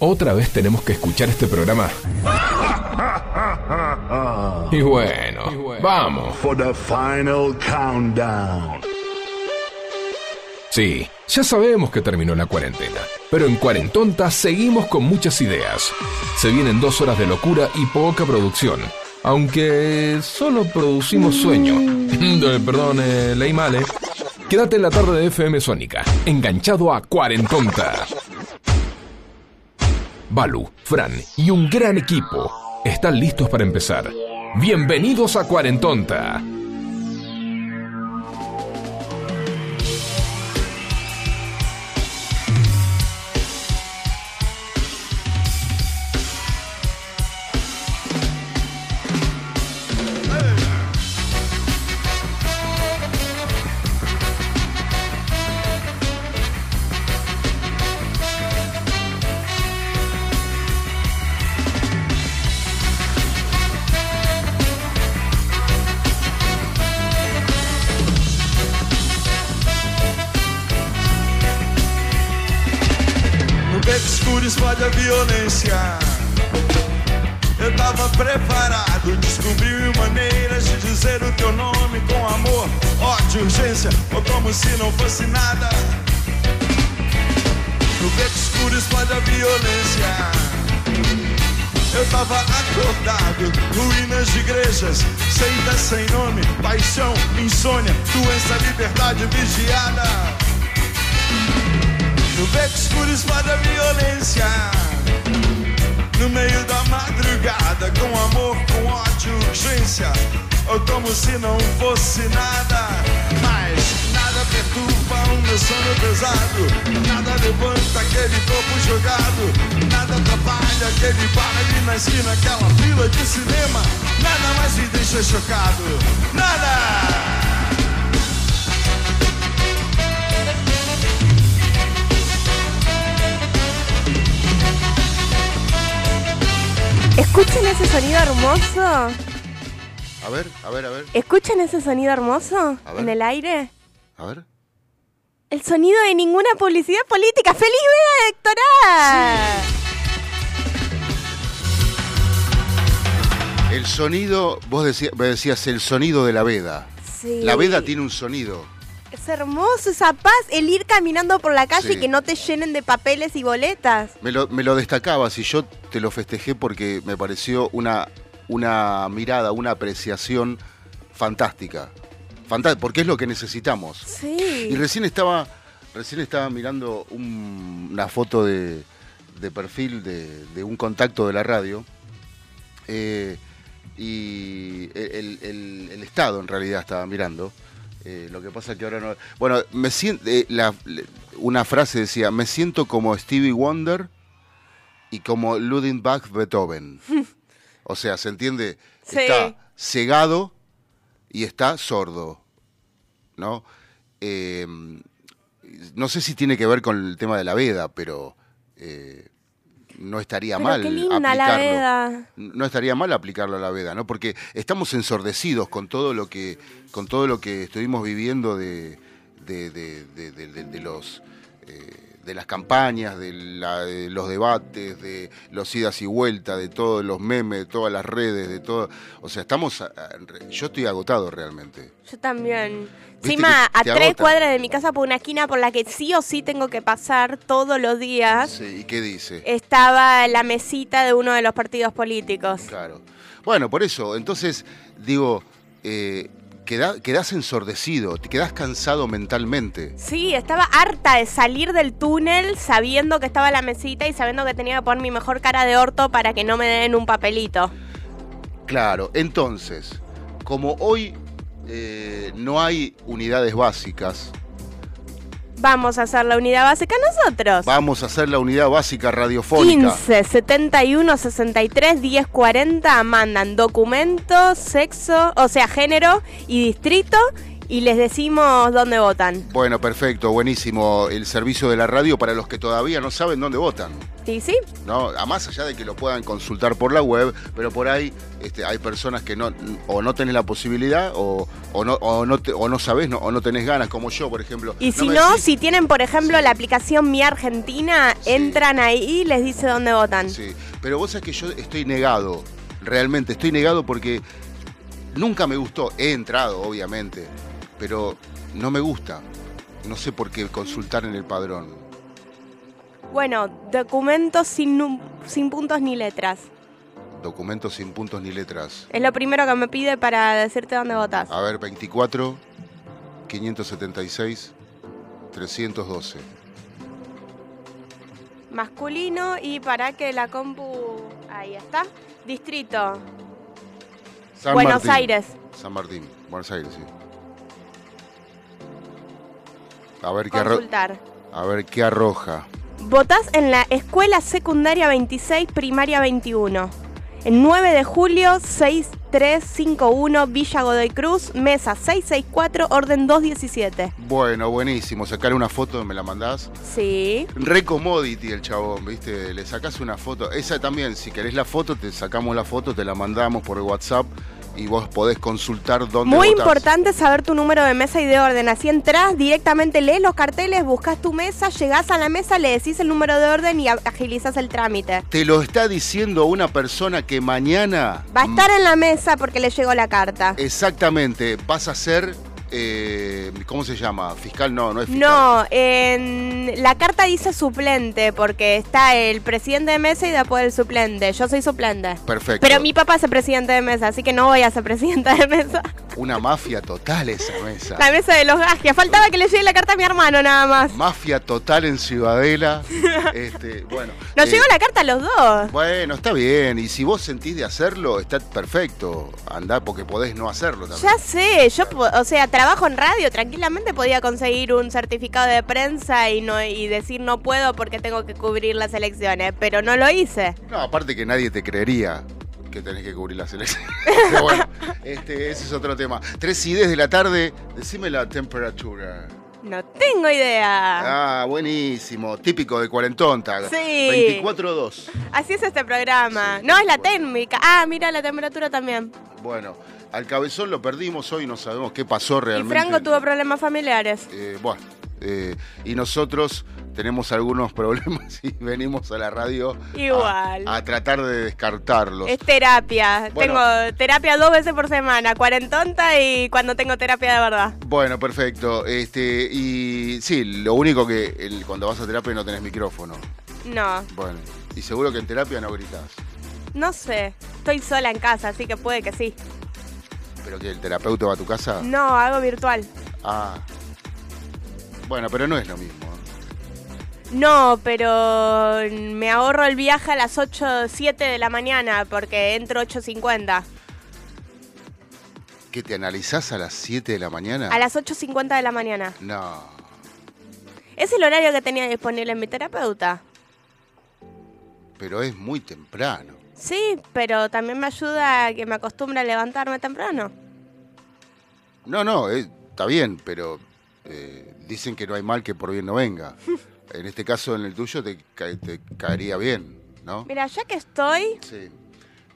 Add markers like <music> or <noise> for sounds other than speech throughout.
¿Otra vez tenemos que escuchar este programa? Y bueno, vamos. For the final countdown. Sí, ya sabemos que terminó la cuarentena, pero en Cuarentonta seguimos con muchas ideas. Se vienen dos horas de locura y poca producción, aunque solo producimos sueño. <laughs> Perdón, eh, leí mal, ¿eh? Quédate en la tarde de FM Sónica, enganchado a Cuarentonta. Balu, Fran y un gran equipo están listos para empezar. Bienvenidos a Cuarentonta. ¿Escuchan ese sonido hermoso en el aire? a ver. El sonido de ninguna publicidad política. ¡Feliz veda electoral! El sonido, vos decías, me decías el sonido de la veda. Sí. La veda tiene un sonido. Es hermoso esa paz, el ir caminando por la calle Sí. y que no te llenen de papeles y boletas. Me lo, me lo destacabas y yo te lo festejé porque me pareció una, una mirada, una apreciación fantástica. Fantástica, porque es lo que necesitamos. Y Sí. recién estaba, recién estaba mirando un- una foto de, de perfil de, de un contacto de la radio. eh, y el, el- el Estado en realidad estaba mirando. eh, lo que pasa que ahora no. Bueno, me siento. la, le- una frase decía: Me siento como Stevie Wonder y como Ludwig Bach Beethoven. <laughs> o sea, ¿se entiende? Sí. Está cegado y está sordo. ¿No? Eh, no sé si tiene que ver con el tema de la veda, pero eh, no estaría Pero mal qué linda la aplicarlo. veda. No estaría mal aplicarlo a la veda, ¿no? Porque estamos ensordecidos con todo lo que, con todo lo que estuvimos viviendo de, de, de- de- de- de- de los eh, de las campañas, de, la- de los debates, de los idas y vueltas, de todos los memes, de todas las redes, de todo. O sea, estamos. a- yo estoy agotado realmente. Yo también. Encima, a tres agota. cuadras de mi casa por una esquina por la que sí o sí tengo que pasar todos los días, Sí, ¿Y qué dice? estaba la mesita de uno de los partidos políticos. Claro. Bueno, por eso, entonces, digo, eh, queda- quedás ensordecido, te quedás cansado mentalmente. Sí, estaba harta de salir del túnel sabiendo que estaba la mesita y sabiendo que tenía que poner mi mejor cara de orto para que no me den un papelito. Claro, entonces, como hoy eh, no hay unidades básicas, Vamos a hacer la unidad básica nosotros. vamos a hacer la unidad básica radiofónica. 15 71 63 10 40 mandan documentos, sexo, o sea, género y distrito y les decimos dónde votan. Bueno, perfecto, buenísimo. El servicio de la radio para los que todavía no saben dónde votan. ¿Sí, sí? ¿no? A más allá de que lo puedan consultar por la web, pero por ahí este, hay personas que no o no tenés la posibilidad o, o no o no, te- o no sabés no, o no tenés ganas, como yo, por ejemplo. Y si no, decís- si tienen, por ejemplo, Sí. la aplicación Mi Argentina, Sí. entran ahí y les dice dónde votan. Sí, pero vos sabés que yo estoy negado, realmente estoy negado porque nunca me gustó, he entrado obviamente, pero no me gusta. No sé por qué consultar en el padrón. Bueno, documentos sin, sin puntos ni letras. Documentos sin puntos ni letras. Es lo primero que me pide para decirte dónde votas. A ver, 24, 576, 312. Masculino y para que la compu... Ahí está. Distrito. San Buenos Martín. Aires. San Martín, Buenos Aires, sí. A ver qué, Consultar. a ver qué arroja. Votás en la Escuela Secundaria 26, Primaria 21. El 9 de julio, 6351, Villa Godoy Cruz, Mesa 664, Orden 217. Bueno, buenísimo. Sacar una foto, me la mandás. Sí. Re commodity el chabón, ¿viste? Le sacás una foto. Esa también, si querés la foto, te sacamos la foto, te la mandamos por WhatsApp y vos podés consultar dónde Muy votás. importante saber tu número de mesa y de orden. Así entras, directamente lees los carteles, buscas tu mesa, llegás a la mesa, le decís el número de orden y agilizas el trámite. Te lo está diciendo una persona que mañana... Va a estar en la mesa porque le llegó la carta. Exactamente, vas a ser... eh, ¿Cómo se llama? ¿Fiscal? No, no es fiscal. No, en la carta dice suplente porque está el presidente de mesa y después el suplente. Yo soy suplente. Perfecto. Pero mi papá es el presidente de mesa, así que no voy a ser presidenta de mesa. Una mafia total esa mesa. La mesa de los gajes. Faltaba que le llegue la carta a mi hermano nada más. Mafia total en Ciudadela. <laughs> este, bueno. Nos eh, llegó la carta a los dos. Bueno, está bien. Y si vos sentís de hacerlo, está perfecto. Andá porque podés no hacerlo también. Ya sé, yo, o sea, trabajo en radio, tranquilamente podía conseguir un certificado de prensa y no y decir no puedo porque tengo que cubrir las elecciones, pero no lo hice. No, aparte que nadie te creería que tenés que cubrir las elecciones. <laughs> Pero bueno, este, ese es otro tema. 3 y 10 de la tarde, decime la temperatura. No tengo idea. Ah, buenísimo. Típico de cuarentonta. Sí. 24.2. Así es este programa. No, es la térmica. Ah, mira la temperatura también. Bueno, al cabezón lo perdimos hoy, no sabemos qué pasó Y realmente. Franco tuvo problemas familiares. Eh, bueno, eh, y nosotros tenemos algunos <laughs> problemas y venimos a la radio a- Igual. A, tratar de descartarlos. Es terapia. Bueno. Tengo terapia dos veces por semana, cuarentonta y cuando tengo terapia de verdad. Bueno, perfecto. Este, y sí, lo único que el- cuando vas a terapia no tenés micrófono. No, Bueno, y seguro que en terapia no gritas. no sé. Estoy sola en casa, así que puede que sí. Pero que el terapeuta va a tu casa. No, hago virtual. Ah. Bueno, pero no es lo mismo. No, pero me ahorro el viaje a las 8, 7 de la mañana porque entro 8.50. ¿Que te analizás a las 7 de la mañana? A las 8.50 de la mañana. No. Es el horario que tenía disponible en mi terapeuta. Pero es muy temprano. Sí, pero también me ayuda a que me acostumbre a levantarme temprano. No, no, eh, está bien, pero eh, dicen que no hay mal que por bien no venga. <laughs> En este caso, en el tuyo, te, ca- te caería bien, ¿no? Mira, ya que estoy... Sí.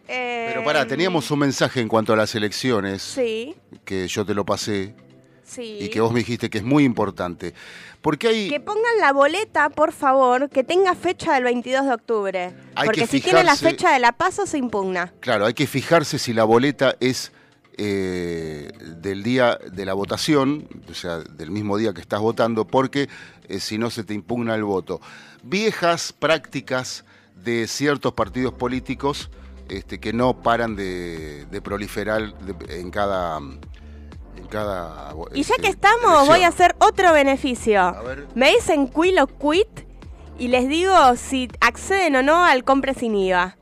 eh, Pero pará, teníamos un mensaje en cuanto a las elecciones, Sí, que yo te lo pasé, sí. y que vos me dijiste que es muy importante. Porque hay... Que pongan la boleta, por favor, que tenga fecha del 22 de octubre. Hay porque que si tiene la fecha de la paso, se impugna. Claro, hay que fijarse si la boleta es eh, del día de la votación, o sea, del mismo día que estás votando, porque eh, si no se te impugna el voto. Viejas prácticas de ciertos partidos políticos este, que no paran de, de proliferar de- en cada... Cada Y ya que estamos, elección. voy a hacer otro beneficio. A ver. Me dicen quill o quit y les digo si acceden o no al compre sin IVA.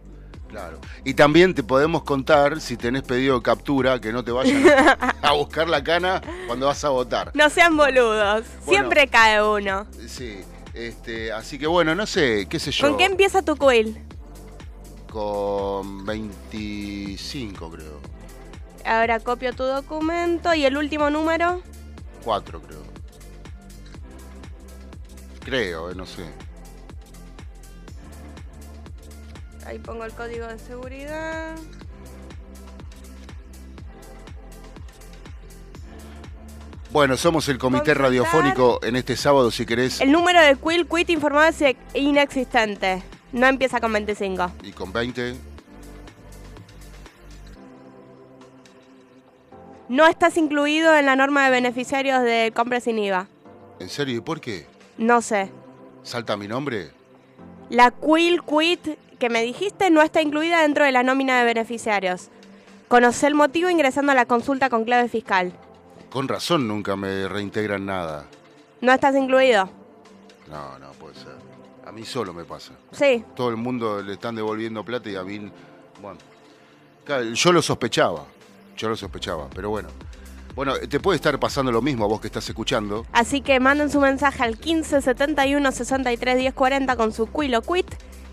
Claro. Y también te podemos contar, si tenés pedido de captura, que no te vayan a buscar la cana cuando vas a votar. No sean boludos, siempre cae uno. Sí, este, así que bueno, no sé, qué sé yo. ¿Con qué empieza tu quill? Con 25, creo. Ahora copio tu documento y el último número. Cuatro, creo. Creo, eh, no sé. Ahí pongo el código de seguridad. Bueno, somos el comité radiofónico en este sábado, si querés, El número de Quill Quit informado es inexistente. No empieza con 25. y con 20. No estás incluido en la norma de beneficiarios de compra sin IVA. ¿En serio? ¿Y por qué? No sé. ¿Salta mi nombre? La Quill Quit que me dijiste no está incluida dentro de la nómina de beneficiarios. Conoce el motivo ingresando a la consulta con clave fiscal. Con razón nunca me reintegran nada. ¿No estás incluido? No, no puede ser. A mí solo me pasa. Sí. Todo el mundo le están devolviendo plata y a mí, bueno, yo lo sospechaba, yo lo sospechaba, pero bueno. Bueno, te puede estar pasando lo mismo a vos que estás escuchando. Así que manden su mensaje al 15 71 63 10 40 con su Quill o Quit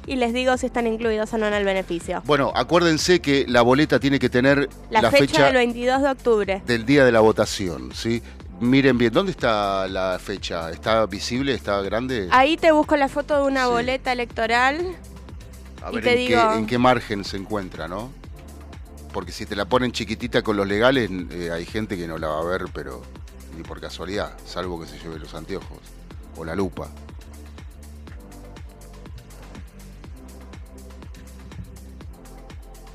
y les digo si están incluidos o no en el beneficio. Bueno, acuérdense que la boleta tiene que tener La, fecha, del 22 de octubre. del día de la votación, ¿sí? Miren bien, ¿dónde está la fecha? ¿Está visible? ¿Está grande? Ahí te busco la foto de una Sí. boleta electoral. A y ver te en, digo- qué, en qué margen se encuentra, ¿no? Porque si te la ponen chiquitita con los legales, eh, hay gente que no la va a ver, pero ni por casualidad, salvo que se lleve los anteojos o la lupa.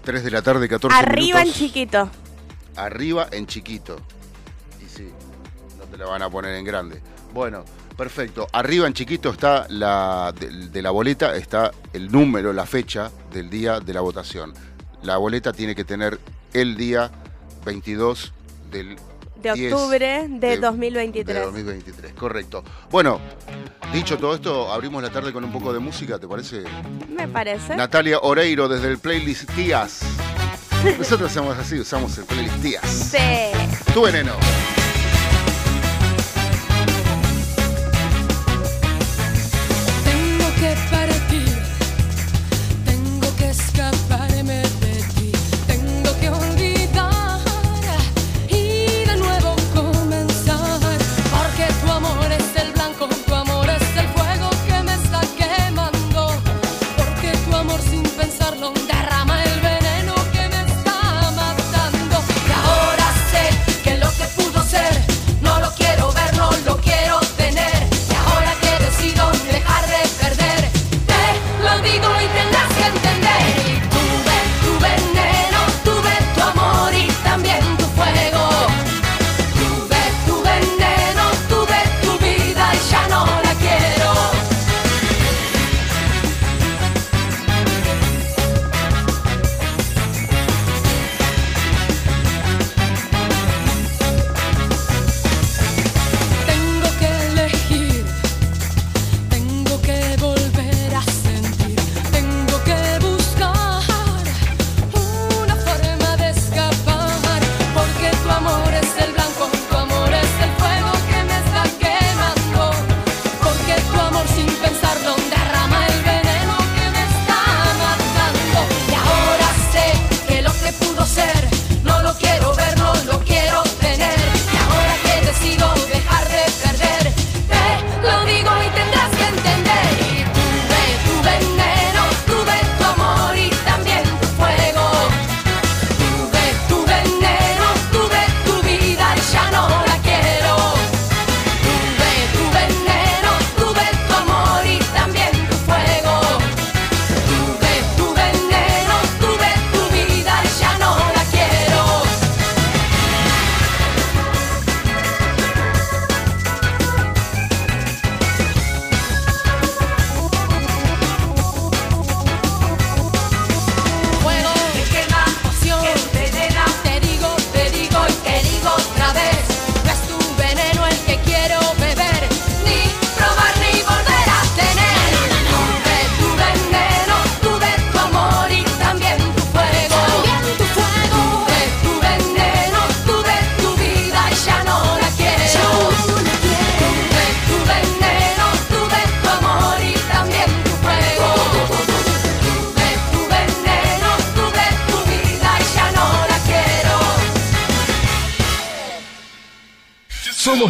Tres de la tarde, 14 Arriba en chiquito. Arriba en chiquito. Y sí, no te la van a poner en grande. Bueno, perfecto. Arriba en chiquito está la de, de la boleta, está el número, la fecha del día de la votación. La boleta tiene que tener el día 22 del De 10 octubre de, de 2023. de 2023, correcto. Bueno, dicho todo esto, abrimos la tarde con un poco de música, ¿te parece? Me parece. Natalia Oreiro desde el playlist Tías. <laughs> Nosotros hacemos así, usamos el playlist Tías. Sí. Tu veneno.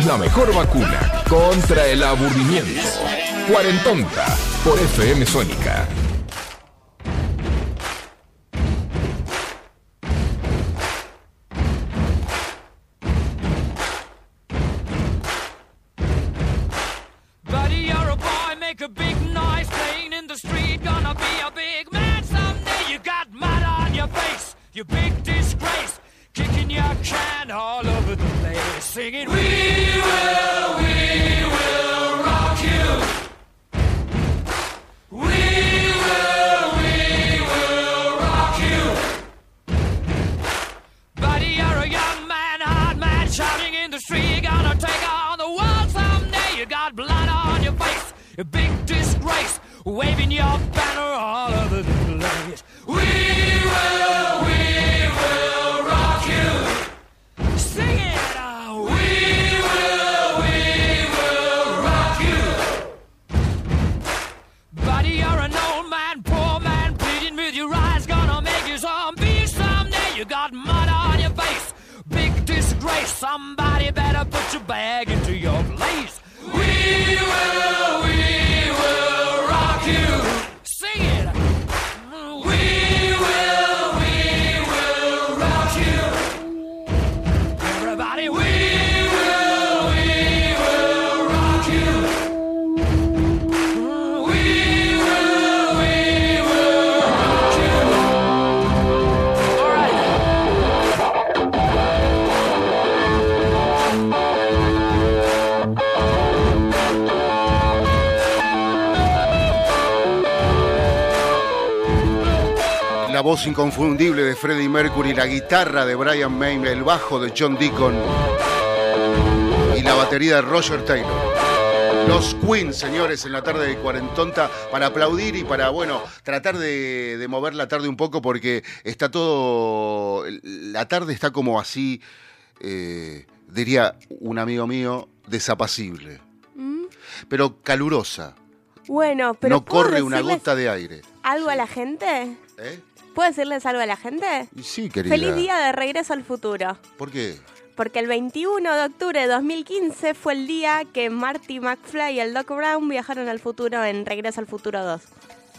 La mejor vacuna contra el aburrimiento. Cuarentonta por FM Sónica. Voz inconfundible de Freddie Mercury, la guitarra de Brian May, el bajo de John Deacon y la batería de Roger Taylor. Los Queen, señores, en la tarde de Cuarentonta, para aplaudir y para, bueno, tratar de, de mover la tarde un poco porque está todo. La tarde está como así, eh, diría un amigo mío, desapacible. Pero calurosa. Bueno, pero no ¿puedo corre una gota de aire. ¿Algo a la gente? ¿Eh? ¿Puedo decirles algo a la gente? Sí, querida. Feliz día de regreso al futuro. ¿Por qué? Porque el 21 de octubre de 2015 fue el día que Marty McFly y el Doc Brown viajaron al futuro en Regreso al Futuro 2.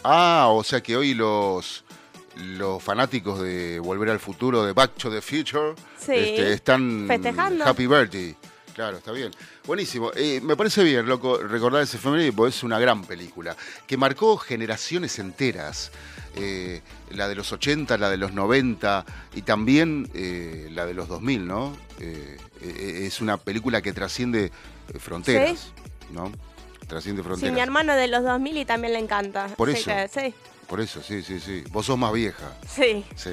Ah, o sea que hoy los, los fanáticos de Volver al Futuro, de Back to the Future, Sí. este, están Festejando. Happy Birthday. Claro, está bien. Buenísimo. Eh, me parece bien, loco, recordar ese femenino porque es una gran película que marcó generaciones enteras. Eh, la de los 80, la de los 90 y también eh, la de los 2000, ¿no? Es una película que trasciende fronteras, ¿no? Trasciende Sí, fronteras. mi hermano de los 2000 y también le encanta. Por eso. que sí, Por eso, sí, sí, sí. Vos sos más vieja. sí. Sí.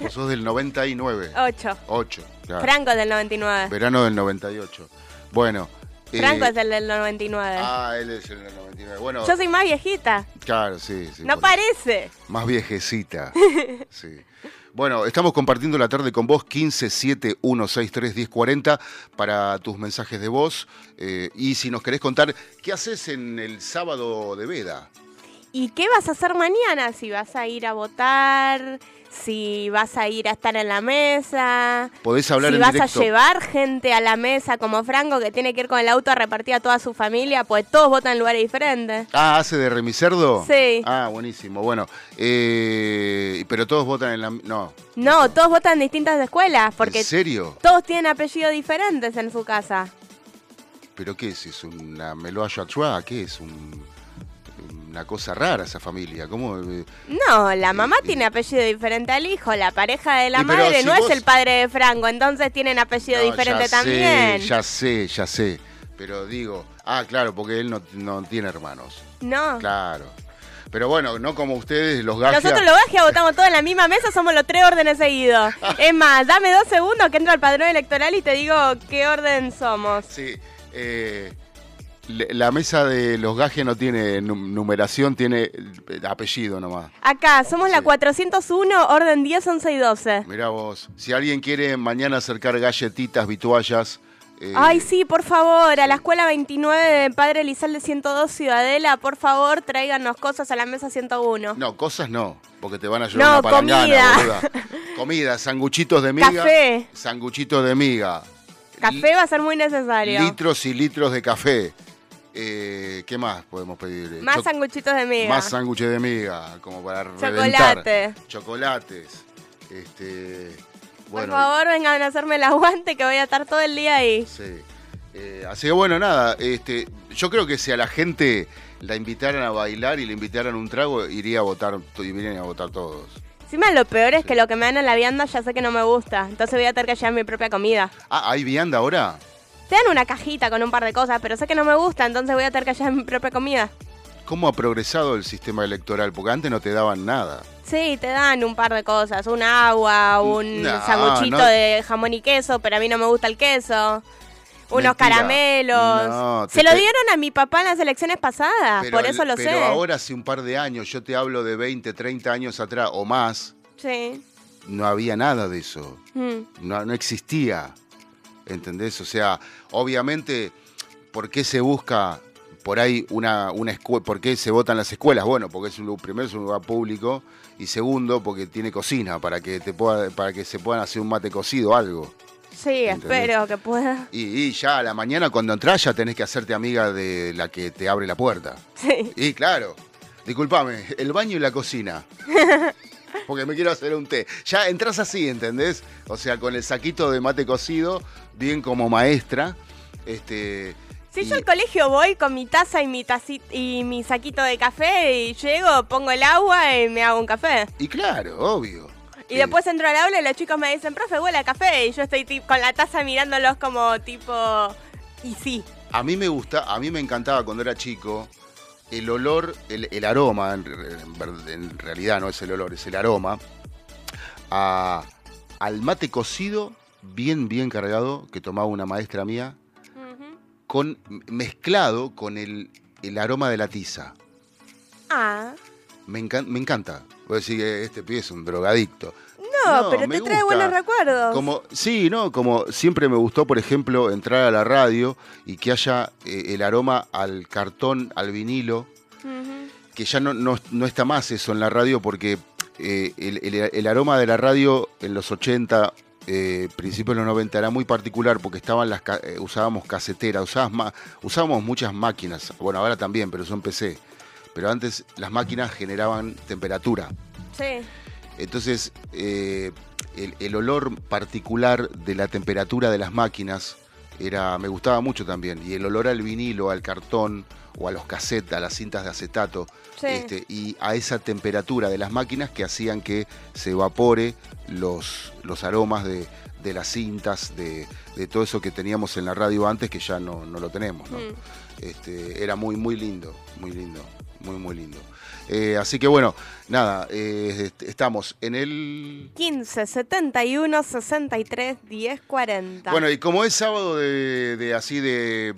Vos sos del 99. 8. 8. Claro. Franco es del 99. Verano del 98. Bueno. eh, Franco es el del 99. Ah, él es el del 99. Bueno, Yo soy más viejita. claro, sí, sí. no parece. Más viejecita. <laughs> sí. Bueno, estamos compartiendo la tarde con vos, 1571631040 para tus mensajes de voz. eh, y si nos querés contar, ¿qué haces en el sábado de Veda? ¿Y qué vas a hacer mañana? Si vas a ir a votar, si vas a ir a estar en la mesa, Podés hablar si en vas directo. a llevar gente a la mesa como Franco que tiene que ir con el auto a repartir a toda su familia, pues todos votan en lugares diferentes. Ah, ¿hace de remicerdo? Sí. Ah, buenísimo. Bueno, eh, pero todos votan en la... No. No, todos votan en distintas escuelas porque ¿En serio? todos tienen apellidos diferentes en su casa. ¿Pero qué es? ¿Es una Meloa Trois? ¿Qué es? Un- una cosa rara esa familia. ¿Cómo? eh? No, la mamá Y- tiene apellido diferente al hijo, la pareja de la madre si no vos- es el padre de Franco, entonces tienen apellido No, diferente ya también. Sé, ya sé, ya sé. Pero digo... Ah, claro, porque él no, no tiene hermanos. No. Claro. Pero bueno, no como ustedes, los gajes. Nosotros los Gagia votamos todos en la misma mesa, somos los tres órdenes seguidos. <laughs> Es más, dame dos segundos que entro al padrón electoral y te digo qué orden somos. Sí. eh, la mesa de los gajes no tiene nu- numeración, tiene eh, apellido nomás. Acá, somos la Sí. 401, orden 10, 11 y 12. Mirá vos, si alguien quiere mañana acercar galletitas, vituallas... eh, Ay, sí, por favor, a la escuela 29 de Padre Elizalde 102 Ciudadela, por favor, tráiganos cosas a la mesa 101. No, cosas no, porque te van a llevar No, una comida. boluda. <laughs> Comida, sanguchitos de miga. Café. Sanguchitos de miga. Café va a ser muy necesario. litros y litros de café. Eh, ¿Qué más podemos pedir? Eh, Más sanguchitos de miga. Más sándwiches de miga, como para Chocolate. reventar. Chocolates. Este, bueno, Por favor, vengan a hacerme el aguante que voy a estar todo el día ahí. Sí. Eh, así que bueno, nada, este, yo creo que si a la gente la invitaran a bailar y le invitaran un trago, iría a votar, irían a votar todos. Encima lo peor es que lo que me dan en la vianda ya sé que no me gusta. Entonces voy a tener que llevar mi propia comida. Ah, ¿hay vianda ahora? Te dan una cajita con un par de cosas, pero sé que no me gusta, entonces voy a tener que llevar mi propia comida. ¿Cómo ha progresado el sistema electoral? Porque antes no te daban nada. Sí, te dan un par de cosas, un agua, un No, sanguchito no. de jamón y queso, pero a mí no me gusta el queso. Unos Mentira. caramelos. No, te Se lo dieron a mi papá en las elecciones pasadas, Pero por eso lo pero sé. ahora hace un par de años, yo te hablo de 20, 30 años atrás o más, Sí. no había nada de eso. Mm. no, no existía. ¿Entendés? O sea, obviamente, ¿por qué se busca por ahí una, una escuela? ¿Por qué se votan las escuelas? Bueno, porque es un primero es un lugar público y segundo porque tiene cocina para que te pueda, para que se puedan hacer un mate cocido o algo. Sí, ¿Entendés? espero que pueda. Y, y ya a la mañana cuando entras ya tenés que hacerte amiga de la que te abre la puerta. Sí. Y claro, discúlpame, el baño y la cocina. <laughs> Porque me quiero hacer un té. Ya entras así, ¿entendés? O sea, con el saquito de mate cocido, bien como maestra. Este. Si y- yo al colegio voy con mi taza y mi taci- y mi saquito de café y llego, pongo el agua y me hago un café. Y claro, obvio. Y Eh, después entro al aula y los chicos me dicen, profe, huele a café. Y yo estoy con la taza mirándolos como tipo... Y sí. A mí me gusta, a mí me encantaba cuando era chico el olor, el, el aroma, en, realidad no es el olor, es el aroma, a- al mate cocido, bien, bien cargado, que tomaba una maestra mía, con, mezclado con el, el aroma de la tiza. Ah. Me, encan- me encanta. Voy a decir que este pibe es un drogadicto. No, No, pero te trae gusta. buenos recuerdos. Como, sí, ¿no? Como siempre me gustó, por ejemplo, entrar a la radio y que haya eh, el aroma al cartón, al vinilo, que ya no, no, no está más eso en la radio porque eh, el, el- el aroma de la radio en los 80, eh, principios de los 90 era muy particular porque estaban las usábamos caseteras, usábamos, ma- usábamos muchas máquinas, bueno, ahora también, pero son PC. Pero antes las máquinas generaban temperatura. Sí. Entonces, eh, el, el olor particular de la temperatura de las máquinas era, me gustaba mucho también. Y el olor al vinilo, al cartón o a los cassettes, a las cintas de acetato. Sí. este, y a esa temperatura de las máquinas que hacían que se evapore los, los aromas de, de las cintas, de, de todo eso que teníamos en la radio antes, que ya no, no lo tenemos. ¿no? Mm. Este, era muy, muy lindo, muy lindo, muy, muy lindo. Eh, así que bueno, nada, eh, est- estamos en el... 15, 71, 63, 10, 40. Bueno, y como es sábado de, de así de,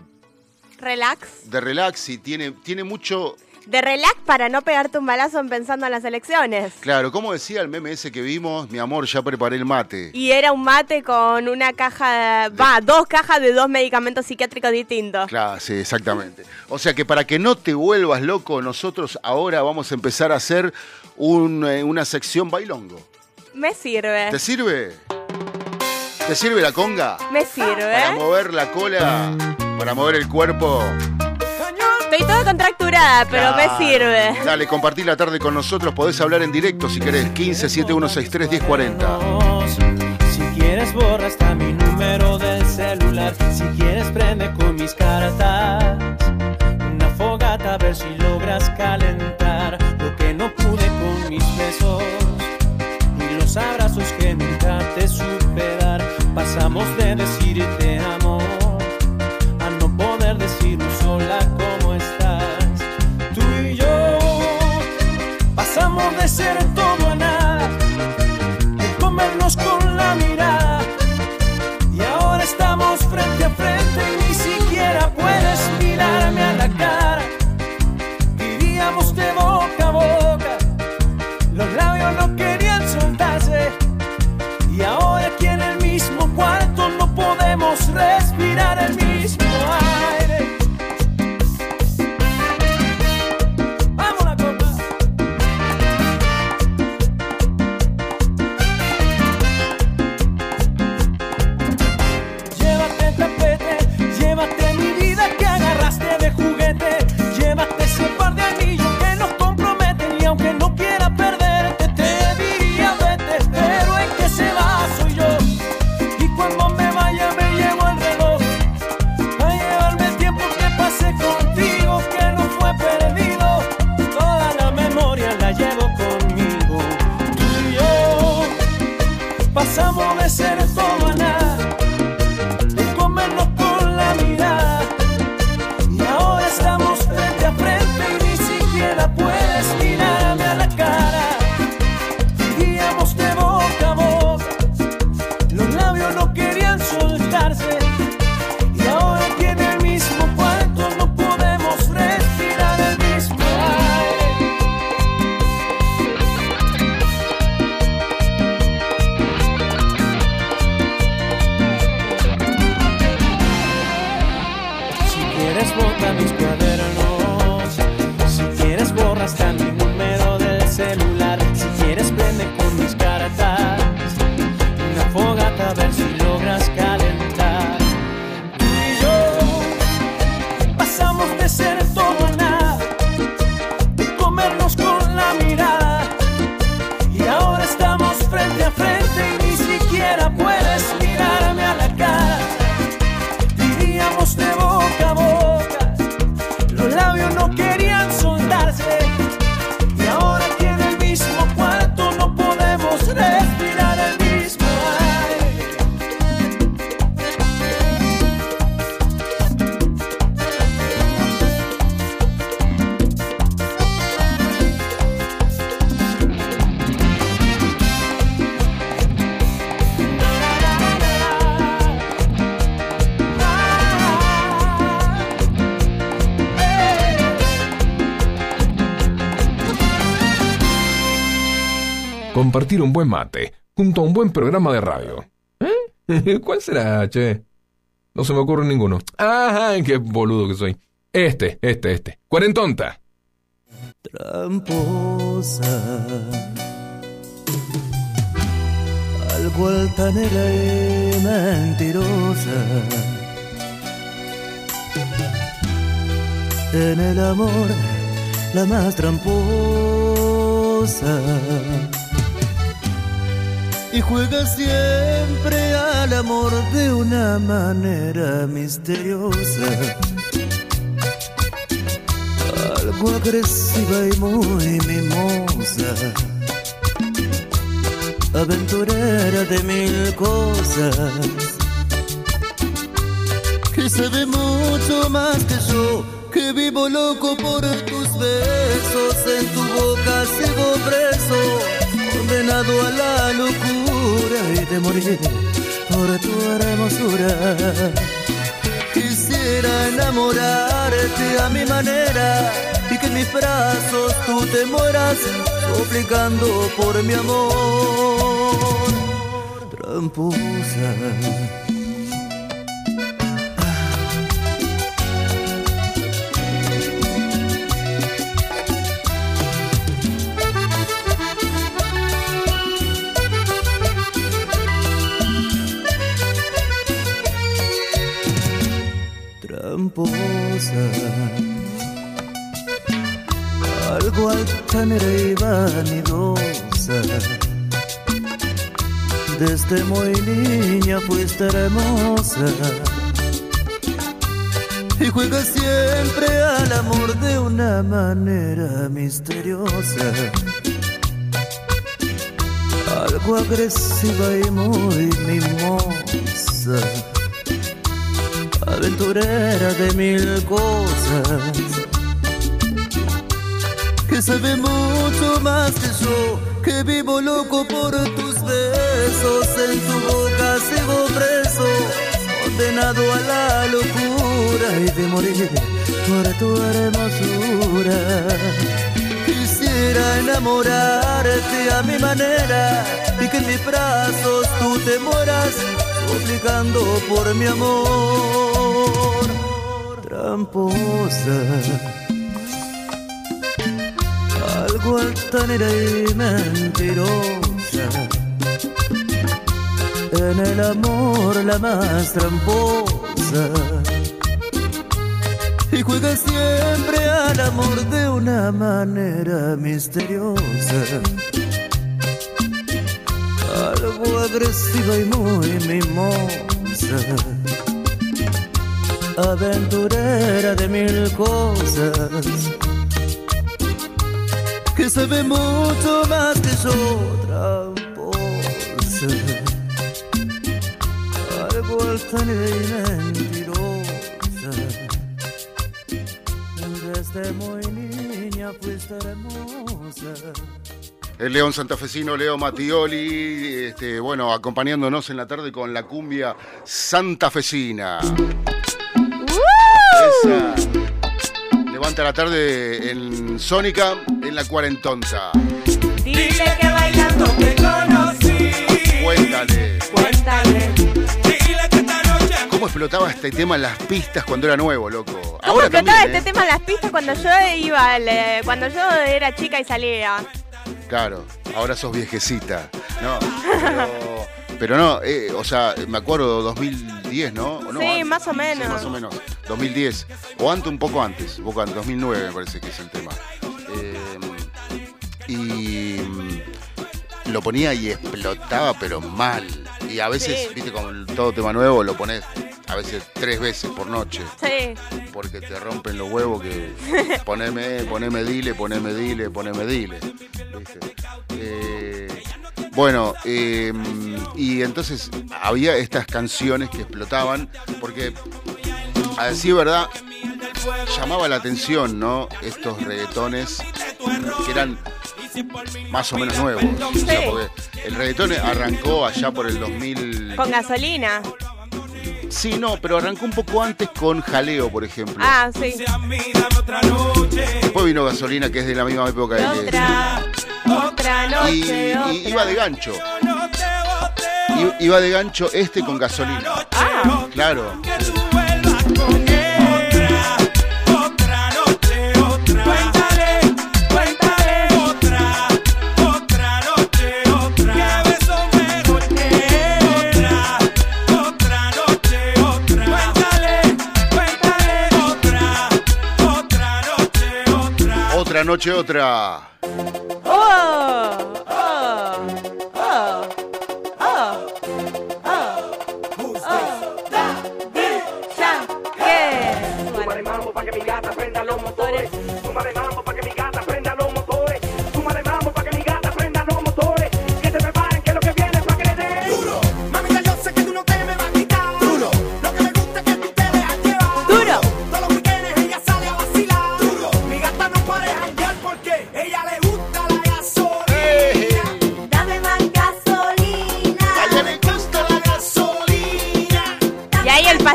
Relax. de relax y tiene, tiene mucho... De relax para no pegarte un balazo en pensando en las elecciones. Claro, como decía el meme ese que vimos, mi amor, ya preparé el mate. Y era un mate con una caja, va, dos cajas de dos medicamentos psiquiátricos distintos. Claro, sí, exactamente. O sea que para que no te vuelvas loco, nosotros ahora vamos a empezar a hacer un, eh, una sección bailongo. Me sirve. ¿Te sirve? ¿Te sirve la conga? Me sirve. Para mover la cola, para mover el cuerpo. Estoy toda contracturada, pero me Claro. sirve. Dale, compartí la tarde con nosotros. Podés hablar en directo si querés. 15 7163 1040. Si quieres borra hasta mi número del celular Si quieres prende con mis cartas Una fogata a ver si logras calentar Lo que no pude con mis besos Y los abrazos que nunca te supe dar Pasamos de ser todo a nada de comernos con la mirada. Y ahora estamos frente a frente y ni siquiera puedes mirarme a la cara. Vivíamos de Compartir un buen mate junto a un buen programa de radio. ¿Eh? <laughs> ¿Cuál será, che? No se me ocurre ninguno. Ajá, qué boludo que soy. Este, este, este. Cuarentonta. tramposa, algo altanera y mentirosa. En el amor, la más tramposa. Y juega siempre al amor de una manera misteriosa. Algo agresiva y muy mimosa, aventurera de mil cosas, que sabe mucho más que yo, que vivo loco por tus besos, en tu boca sigo preso, condenado a la locura y de morir por tu hermosura. Quisiera enamorarte a mi manera y que en mis brazos tú te mueras suplicando por mi amor. Tramposa. Altanera y vanidosa. Desde muy niña fuiste hermosa y juegas siempre al amor de una manera misteriosa. Algo agresiva y muy mimosa, aventurera de mil cosas sabe mucho más que yo, que vivo loco por tus besos, en tu boca sigo preso, condenado a la locura y de morir por tu hermosura. Quisiera enamorarte a mi manera y que en mis brazos tú te mueras, suplicando por mi amor. Tramposa algo altanera y mentirosa. En el amor la más tramposa. Y juega siempre al amor de una manera misteriosa. Algo agresiva y muy mimosa. Aventurera de mil cosas que sabe mucho más que yo, tramposa. altanera y mentirosa. Desde muy niña fuiste hermosa. El León Santafesino, Leo Mattioli, este, bueno, acompañándonos en la tarde con la cumbia santafesina. Esa. Levanta la tarde en Sónica, en la cuarentonta. Dile que bailando te conocí. Cuéntale. Cuéntale. Dile que esta noche ¿Cómo explotaba este tema en las pistas cuando era nuevo, loco? ¿Cómo Ahora explotaba también, este ¿eh? tema en las pistas cuando yo iba, eh, cuando yo era chica y salía? Claro, ahora sos viejecita. No, <laughs> pero, pero no, eh, o sea, me acuerdo 2010, ¿no? ¿O no? Sí, Antes. más o menos. Sí, más o menos. 2010. O antes, un poco antes. Un poco antes, 2009 me parece que es el tema. Eh, y mm, lo ponía y explotaba, pero mal. Y a veces, Sí. viste, como todo tema nuevo, lo pones a veces tres veces por noche. Sí. Porque te rompen los huevos que poneme, poneme dile, poneme dile, poneme dile. Bueno, eh, y entonces había estas canciones que explotaban, porque a decir verdad, llamaba la atención, ¿no? Estos reggaetones que eran más o menos nuevos. O sea, Sí. porque el reggaetón arrancó allá por el 2000. Con gasolina. Sí, no, pero arrancó un poco antes con Jaleo, por ejemplo. Ah, sí. Después vino Gasolina, que es de la misma época de Otra, otra noche, Y, y otra. iba de gancho. I- Iba de gancho este con gasolina. Ah, Claro. Otra, otra noche, otra.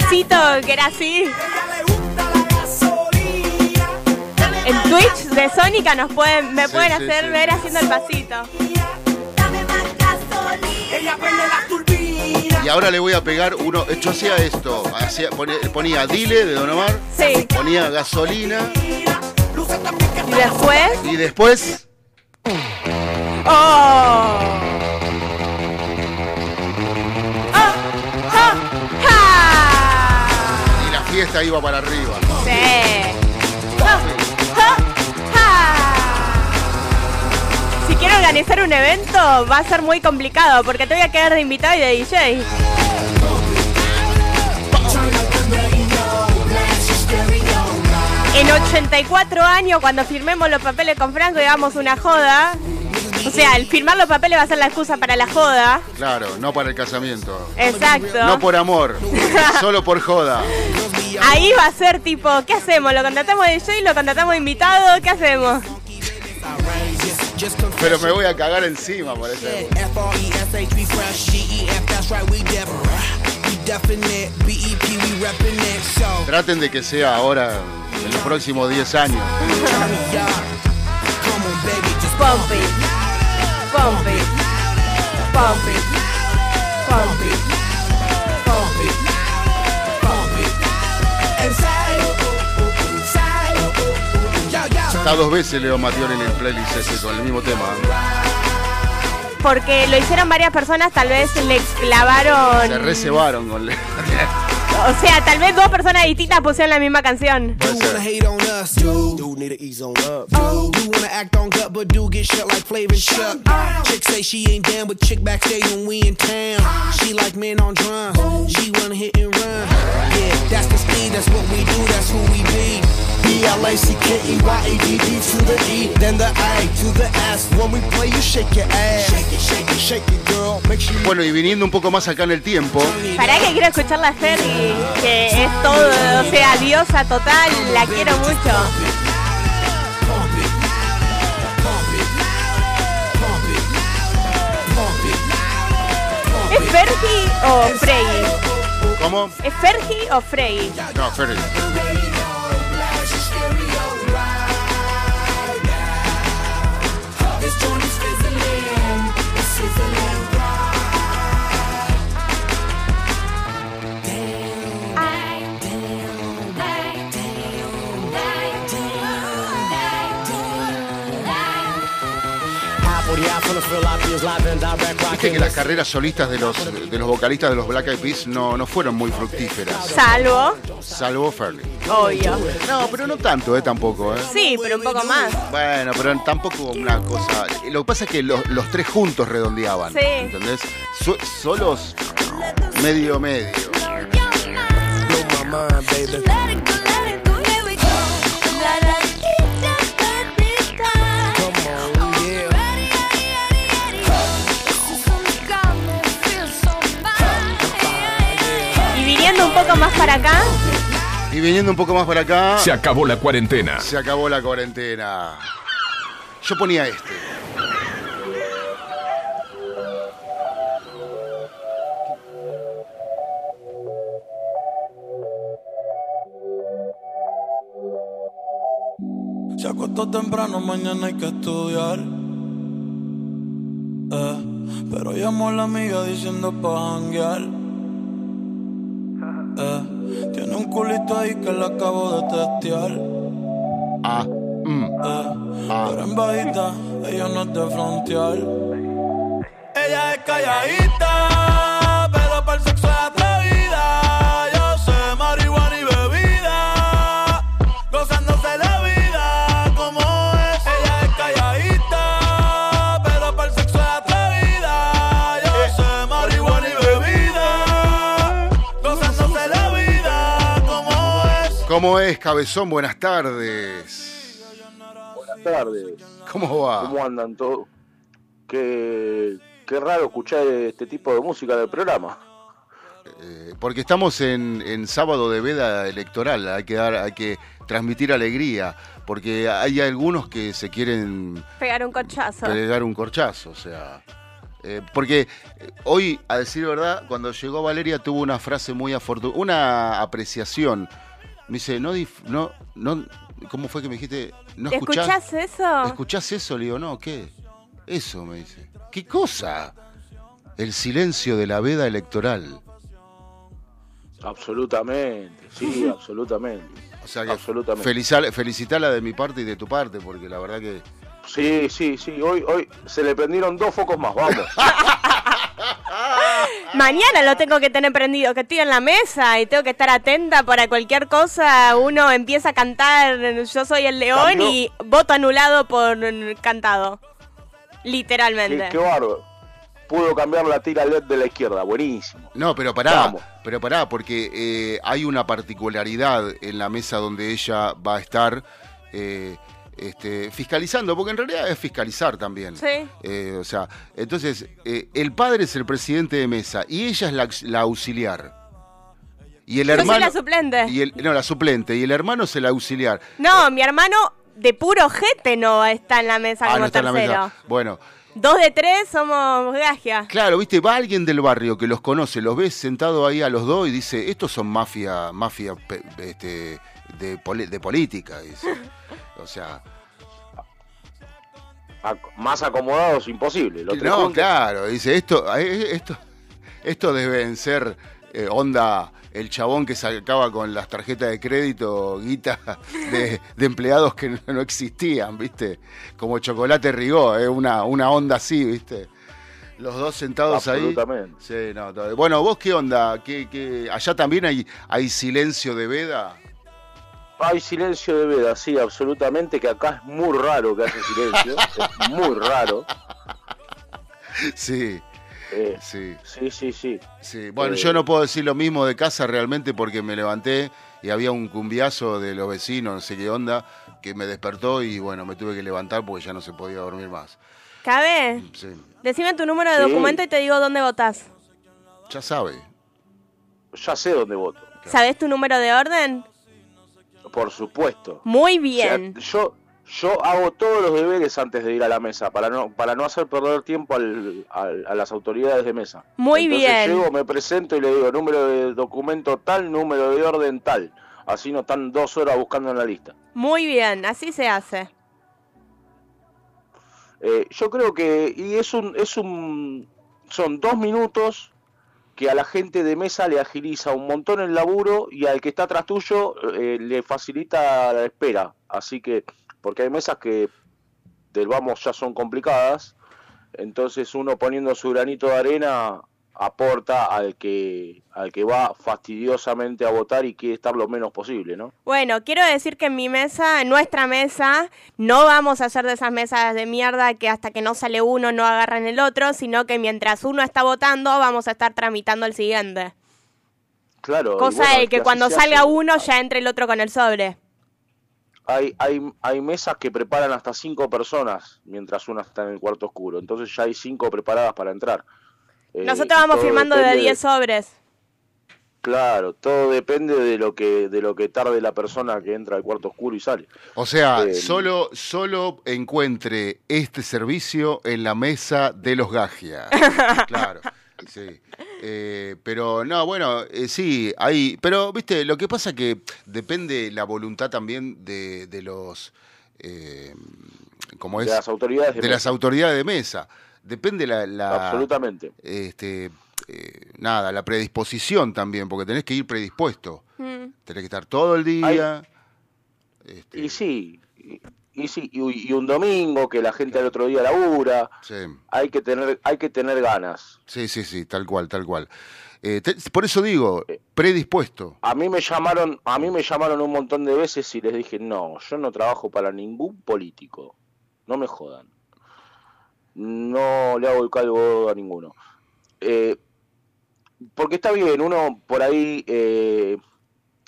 Que era así. En Twitch de Sónica nos pueden, me Sí, pueden sí, hacer sí. ver haciendo el pasito. Y ahora le voy a pegar uno. Yo hacía esto. Hacía, ponía, ponía Dile de Don Omar. Sí. Ponía gasolina. Y después. Y después. Iba para arriba. Sí. ¡Oh! ¡Oh! ¡Ja! Si quiero organizar un evento va a ser muy complicado porque te voy a quedar de invitado y de DJ. En 84 años, cuando firmemos los papeles con Franco y hagamos una joda, o sea, el firmar los papeles va a ser la excusa para la joda. Claro, no para el casamiento. Exacto. No por amor. <laughs> solo por joda. Ahí va a ser tipo, ¿qué hacemos? ¿Lo contratamos de DJ? ¿Lo contratamos de invitado? ¿Qué hacemos? Pero me voy a cagar encima por eso. Traten de que sea ahora, en los próximos 10 años. Pump it. Pump it. Pump it. Está dos veces Leo Matiol en el playlist ese con el mismo tema. Porque lo hicieron varias personas, tal vez le Se clavaron. reservaron con Leo. <laughs> O sea, tal vez dos personas distintas pusieron la misma canción. You wanna hate on us, dude. Dude need to ease on up. You wanna act on gut, but do get shut like Chuck. Chick say she ain't down with chick backstage when we in town. She like men on drums. She wanna hit and run. Yeah, that's the speed. That's what we do. That's who we be. B-L-A-C-K-E-Y-E-D-D to the E, then the A to the S. When we play, you shake your ass. Shake it, shake it, shake it, girl. Bueno, y viniendo un poco más acá en el tiempo, Para que quiero escuchar la Fergie, que es todo, o sea, diosa total, la quiero mucho. ¿Es Fergie o Frey? ¿cómo? ¿Es Fergie o Frey? No, Fergie. Viste que las carreras solistas de los, de los vocalistas de los Black Eyed Peas no, no fueron muy fructíferas, Salvo, salvo Fergie. obvio. No, pero no tanto, eh, tampoco, eh. Sí, pero un poco más. Bueno, pero tampoco una cosa. Lo que pasa es que los, los tres juntos redondeaban. Sí. ¿Entendés? So- solos, medio, medio. Viniendo un poco más para acá, Y viniendo un poco más para acá, Se acabó la cuarentena. se acabó la cuarentena. Yo ponía este. Se acostó temprano, mañana hay que estudiar. Eh, pero llamó a la amiga diciendo pa' janguear. Eh, tiene un culito ahí que le acabo de testear. Ah, mm, Eh, ah. pero en bajita, ella no es de frontear. Ella es calladita, ¿Cómo es, cabezón? Buenas tardes. Buenas tardes. ¿Cómo va? ¿Cómo andan todos? Qué, qué raro escuchar este tipo de música del programa. Eh, porque estamos en, en sábado de veda electoral, hay que dar, hay que transmitir alegría, porque hay algunos que se quieren pegar un cochazo. pegar un corchazo, o sea. eh, porque eh, hoy, a decir verdad, cuando llegó Valeria tuvo una frase muy afortunada, una apreciación. Me dice, no, dif- no, no, ¿cómo fue que me dijiste? ¿No escuchás? ¿Escuchás eso? ¿Escuchás eso? Le digo, no, ¿qué? Eso, me dice. ¿Qué cosa? El silencio de la veda electoral. Absolutamente, sí, <laughs> absolutamente. O sea que Absolutamente. felicitala de mi parte y de tu parte, porque la verdad que... Sí, sí, sí. Hoy, hoy se le prendieron dos focos más, vamos. <laughs> Mañana lo tengo que tener prendido, que estoy en la mesa y tengo que estar atenta para cualquier cosa. Uno empieza a cantar Yo soy el león y voto anulado por cantado. qué, Literalmente. qué bárbaro. Pudo cambiar la tira LED de la izquierda, buenísimo. No, pero pará, Vamos. pero pará, porque eh, hay una particularidad en la mesa donde ella va a estar eh, este, fiscalizando, porque en realidad es fiscalizar también. Sí. Eh, o sea, entonces, eh, el padre es el presidente de mesa y ella es la, aux- la auxiliar. Y el Yo soy hermano... la suplente. y el, no, la suplente. Y el hermano es el auxiliar. No, mi hermano de puro jete no está en la mesa Ah, como no está en la tercero. mesa. Bueno, Dos de tres somos gagia. Claro, viste, va alguien del barrio que los conoce, los ves sentados ahí a los dos y dice, estos son mafia, mafia este, de, de política, dice. <laughs> O sea, más acomodados imposible. Los no, juntos. claro, dice, esto, eh, esto, esto deben ser eh, onda el chabón que sacaba con las tarjetas de crédito guita <laughs> de, de empleados que no, no existían, viste, como chocolate rigó, eh, una, una onda así, viste. Los dos sentados ahí. Absolutamente. Sí, no, bueno, vos qué onda, ¿Qué, qué- allá también hay, hay silencio de veda. Hay silencio de veda, sí, absolutamente, que acá es muy raro que haya silencio, <laughs> es muy raro. Sí. Eh, Sí. sí, sí, sí. Sí, bueno, Eh, yo no puedo decir lo mismo de casa realmente porque me levanté y había un cumbiazo de los vecinos, no sé qué onda, que me despertó y bueno, me tuve que levantar porque ya no se podía dormir más. ¿Cabe? Sí, Decime tu número de Sí. documento y te digo dónde votás. ya sabe. Ya sé dónde voto. ¿Sabés tu número de orden? Por supuesto. Muy O bien. sea, yo, yo hago todos los deberes antes de ir a la mesa para no, para no hacer perder tiempo al- al- a las autoridades de mesa. Muy Entonces bien. Llego, me presento y le digo número de documento tal, número de orden tal. Así no están dos horas buscando en la lista. Muy bien, así se hace. Eh, yo creo que y es un es un son dos minutos que a la gente de mesa le agiliza un montón el laburo y al que está atrás tuyo eh, le facilita la espera. Así que porque hay mesas que del vamos ya son complicadas, entonces uno poniendo su granito de arena aporta al que al que va fastidiosamente a votar y quiere estar lo menos posible, ¿no? Bueno, quiero decir que en mi mesa, en nuestra mesa, no vamos a hacer de esas mesas de mierda que hasta que no sale uno no agarran el otro, sino que mientras uno está votando vamos a estar tramitando el siguiente. Claro. Cosa bueno, de que cuando salga hace. uno ya entre el otro con el sobre. hay, hay, hay mesas que preparan hasta cinco personas mientras una está en el cuarto oscuro. Entonces ya hay cinco preparadas para entrar. Eh, Nosotros vamos firmando de depende 10 sobres. Claro, todo depende de lo que de lo que tarde la persona que entra al cuarto oscuro y sale. O sea, Eh, solo, solo encuentre este servicio en la mesa de los Gagia. <laughs> claro, sí. Eh, pero no, bueno, eh, sí, hay. Pero, viste, lo que pasa que depende la voluntad también de, de los. eh, como es? De las autoridades de de las autoridades de mesa. Depende la. la Absolutamente. Este, eh, nada, la predisposición también, porque tenés que ir predispuesto. Mm. Tenés que estar todo el día. este, Y sí, y, y sí, y, y un domingo que la gente al otro día labura, sí. hay que tener hay que tener ganas. Sí, sí, sí, tal cual, tal cual. Eh, te- por eso digo, predispuesto. A mí me llamaron, a mí me llamaron un montón de veces y les dije, "No, yo no trabajo para ningún político. No me jodan. No le hago el calvo a ninguno." Eh, porque está bien, uno por ahí eh,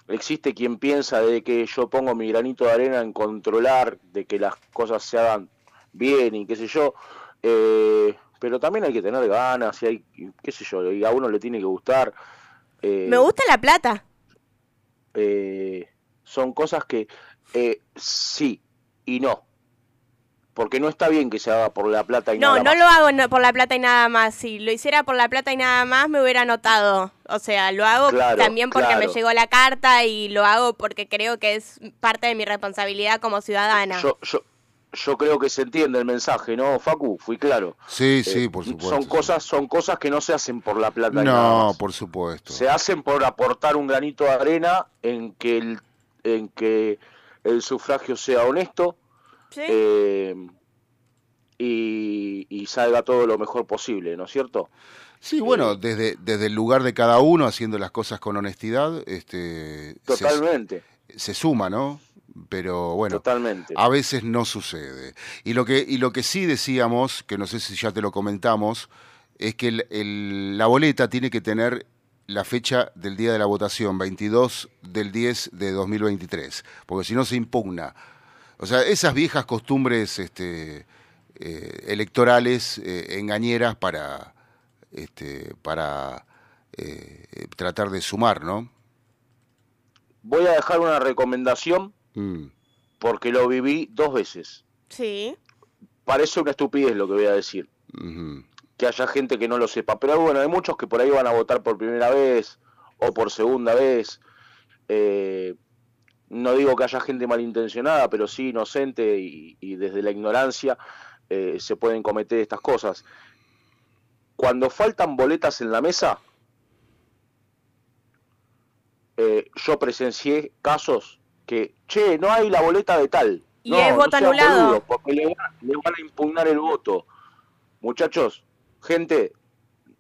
existe quien piensa de que yo pongo mi granito de arena en controlar de que las cosas se hagan bien y qué sé yo, eh, pero también hay que tener ganas y hay, qué sé yo, y a uno le tiene que gustar. eh, Me gusta la plata. eh, son cosas que eh, sí y no. Porque no está bien que se haga por la plata y No, nada no más. lo hago no- por la plata y nada más. Si lo hiciera por la plata y nada más, me hubiera notado. O sea, lo hago Claro, también porque me llegó la carta y lo hago porque creo que es parte de mi responsabilidad como ciudadana. Yo, yo, yo creo que se entiende el mensaje, ¿no, Facu? Fui claro. Sí, Eh, sí, por supuesto. Son sí. cosas, son cosas que no se hacen por la plata y nada No, más. por supuesto. Se hacen por aportar un granito de arena en que el, en que el sufragio sea honesto ¿Sí? eh, y, y salga todo lo mejor posible, ¿no es cierto? Sí, bueno, desde, desde el lugar de cada uno, haciendo las cosas con honestidad, este, se, Totalmente, se suma, ¿no? Pero bueno, totalmente. a veces no sucede. Y lo que, y lo que sí decíamos, que no sé si ya te lo comentamos, es que el- el- la boleta tiene que tener la fecha del día de la votación, 22 del 10 de 2023, porque si no se impugna. O sea, esas viejas costumbres este, eh, electorales eh, engañeras para, este, para eh, tratar de sumar, ¿no? Voy a dejar una recomendación Mm, porque lo viví dos veces. Sí. Parece una estupidez lo que voy a decir, que haya gente que no lo sepa, pero bueno, hay muchos que por ahí van a votar por primera vez o por segunda vez. Eh, no digo que haya gente malintencionada, pero sí inocente y, y desde la ignorancia eh, se pueden cometer estas cosas. Cuando faltan boletas en la mesa, eh, yo presencié casos que, che, no hay la boleta de tal. Y No, es no voto sean anulado. porque le van, le van a impugnar el voto. Muchachos, gente,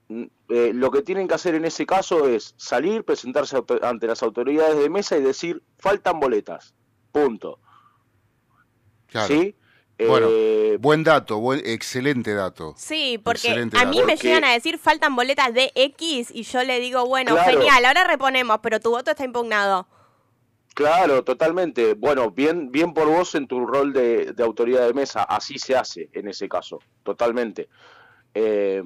eh, lo que tienen que hacer en ese caso es salir, presentarse ante las autoridades de mesa y decir, faltan boletas. Punto. Claro. ¿Sí? Bueno, Eh, buen dato, buen, excelente dato. Sí, porque Excelente a mí dato. me Porque- llegan a decir faltan boletas de X y yo le digo, bueno, Claro. genial, ahora reponemos, pero tu voto está impugnado. Claro, totalmente. Bueno, bien, bien por vos en tu rol de, de autoridad de mesa. Así se hace en ese caso, totalmente. Eh,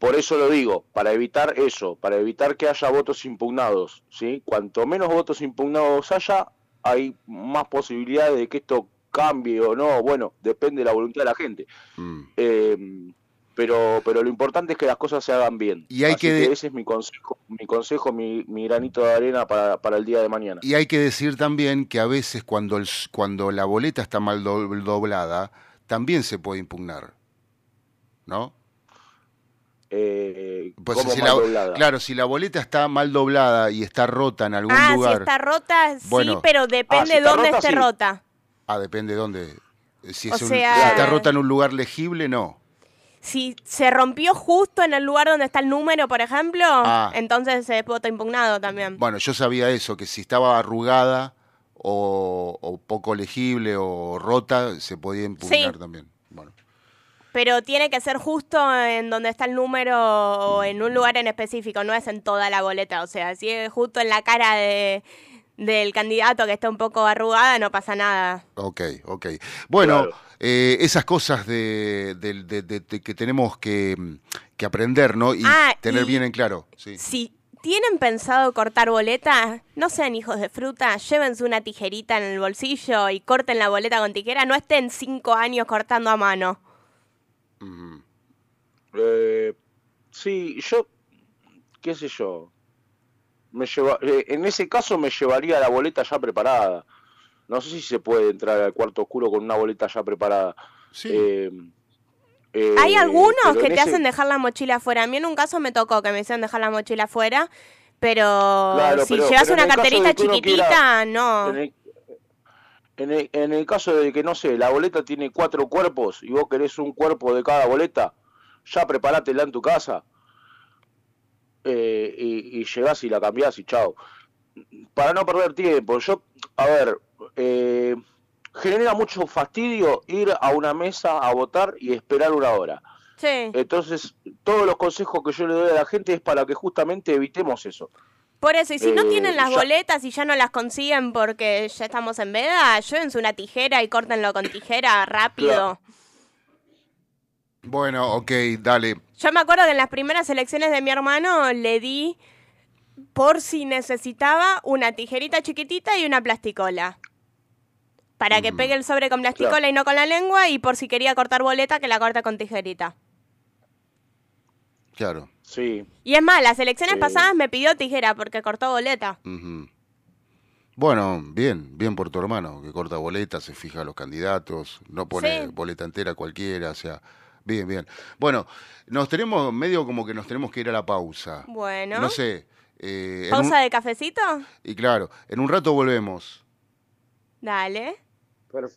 por eso lo digo, para evitar eso, para evitar que haya votos impugnados, ¿sí? Cuanto menos votos impugnados haya, hay más posibilidades de que esto cambie o no. Bueno, depende de la voluntad de la gente. Mm. Eh, pero, pero lo importante es que las cosas se hagan bien. Y hay Así que de- ese es mi consejo, mi consejo, mi, mi granito de arena para, para el día de mañana. Y hay que decir también que a veces cuando, el cuando la boleta está mal do- doblada, también se puede impugnar. ¿No? Eh, Pues ¿cómo si mal la- doblada? claro, si la boleta está mal doblada y está rota en algún ah, lugar. si está rota, sí, Bueno. pero depende Ah, si dónde rota, esté sí. rota. Ah, depende de dónde. Si, O es un- sea- si está rota en un lugar legible, no. Si se rompió justo en el lugar donde está el número, por ejemplo, Ah. entonces es voto impugnado también. Bueno, yo sabía eso, que si estaba arrugada o, o poco legible o rota, se podía impugnar Sí. también. Pero tiene que ser justo en donde está el número o en un lugar en específico, no es en toda la boleta. O sea, si es justo en la cara de, del candidato que está un poco arrugada, no pasa nada. ok, ok. Bueno, Claro. eh, esas cosas de, de- de- de- de que tenemos que, que aprender, ¿no? Y Ah, tener y- bien en claro. Sí. Si tienen pensado cortar boleta, no sean hijos de fruta, llévense una tijerita en el bolsillo y corten la boleta con tijera, no estén cinco años cortando a mano. Ujú. Eh, sí, yo, qué sé yo, me lleva, eh, en ese caso me llevaría la boleta ya preparada. No sé si se puede entrar al cuarto oscuro con una boleta ya preparada. Sí. Eh, eh, Hay algunos que te ese- hacen dejar la mochila afuera. A mí en un caso me tocó que me hicieron dejar la mochila afuera, pero Claro, si pero- llevas pero una carterita chiquitita, quiera- no. En el, en, el, en el caso de que, no sé, la boleta tiene cuatro cuerpos y vos querés un cuerpo de cada boleta, ya preparátela en tu casa eh, y, y llegás y la cambiás y chao. Para no perder tiempo, yo, a ver, eh, genera mucho fastidio ir a una mesa a votar y esperar una hora. Sí. Entonces, todos los consejos que yo le doy a la gente es para que justamente evitemos eso. Por eso, y si no eh, tienen las ya- boletas y ya no las consiguen porque ya estamos en veda, llévense una tijera y córtenlo con tijera rápido. Bueno, ok, dale. Yo me acuerdo que en las primeras elecciones de mi hermano le di, por si necesitaba, una tijerita chiquitita y una plasticola. Para que pegue el sobre con plasticola y no con la lengua, y por si quería cortar boleta, que la corta con tijerita. Claro. Sí, Y es más, las elecciones Sí. pasadas me pidió tijera porque cortó boleta. Bueno, bien, bien por tu hermano, que corta boletas, se fija a los candidatos, no pone Sí. boleta entera cualquiera, o sea, bien, bien. Bueno, nos tenemos, medio como que nos tenemos que ir a la pausa. Bueno. No sé. eh, ¿Pausa un- de cafecito? Y claro, en un rato volvemos. Dale. Per-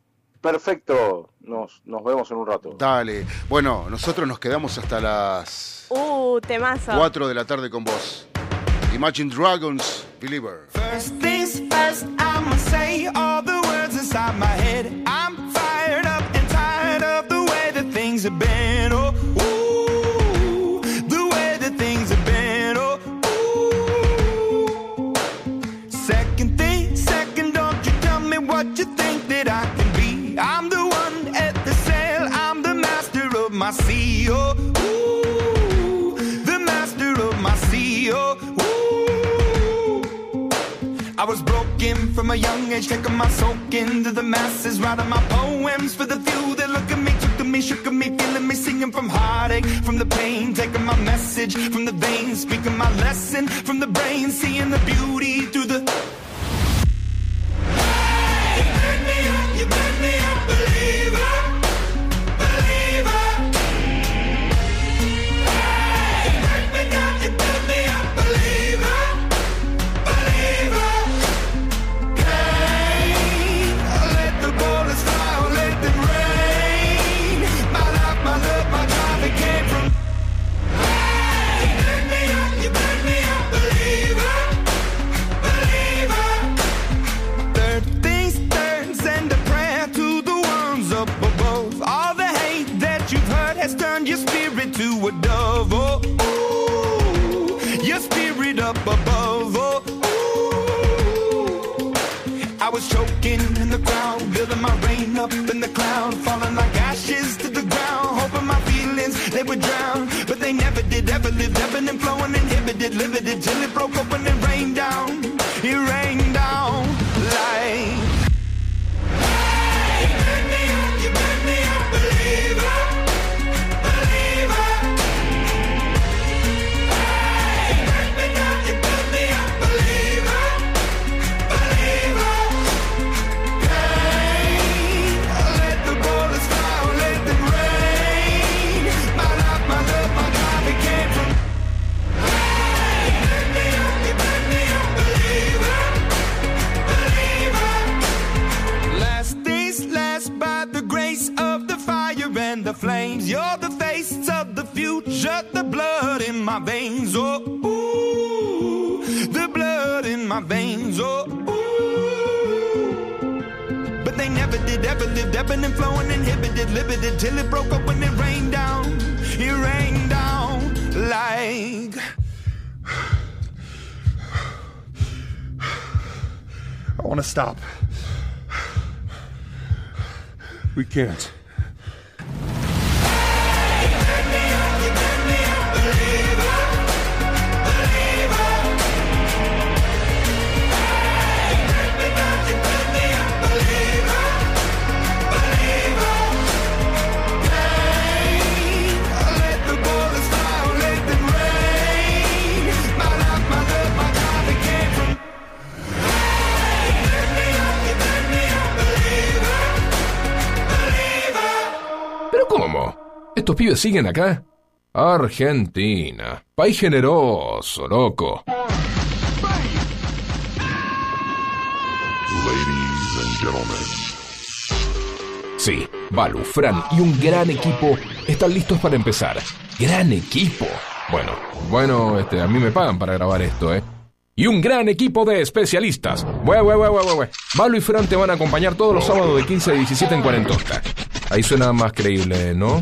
perfecto. Nos, nos vemos en un rato. Dale. Bueno, nosotros nos quedamos hasta las Uh, temazo. 4 de la tarde con vos. Imagine Dragons, Believer. First things first, I'ma say all the words inside my head. I'm can't. siguen acá? Argentina. País generoso, loco. Ladies and gentlemen. Sí, Balu, Fran y un gran equipo están listos para empezar. ¡Gran equipo! Bueno, bueno, este, a mí me pagan para grabar esto, ¿eh? y un gran equipo de especialistas. Bue, bue, bue, Balu y Fran te van a acompañar todos los sábados de 15 a 17 en Cuarentosca. Ahí suena más creíble, ¿no?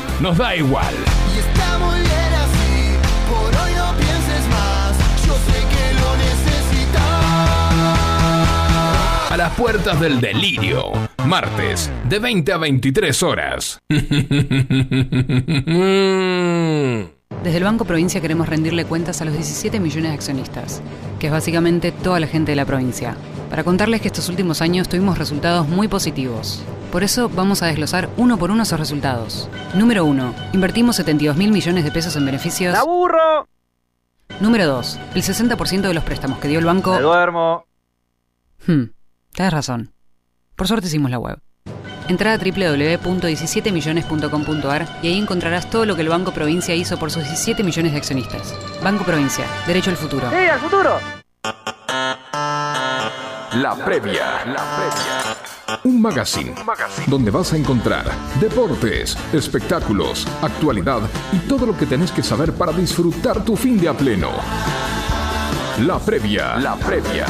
Nos da igual. Y está muy bien así, por hoy no pienses más. Yo sé que lo necesitas. A las puertas del delirio, martes, de 20 a 23 horas. <laughs> Desde el Banco Provincia queremos rendirle cuentas a los 17 millones de accionistas, que es básicamente toda la gente de la provincia, para contarles que estos últimos años tuvimos resultados muy positivos. Por eso vamos a desglosar uno por uno esos resultados. Número 1. Invertimos 72 mil millones de pesos en beneficios. ¡Aburro! Número 2. El 60% de los préstamos que dio el banco... Me duermo. Hmm, tienes razón. Por suerte hicimos la web. Entra a www.17millones.com.ar y ahí encontrarás todo lo que el Banco Provincia hizo por sus 17 millones de accionistas. Banco Provincia, derecho al futuro. ¡Sí, al futuro! La previa. La previa. Un magazine, donde vas a encontrar deportes, espectáculos, actualidad y todo lo que tenés que saber para disfrutar tu fin de a pleno. La previa. La previa.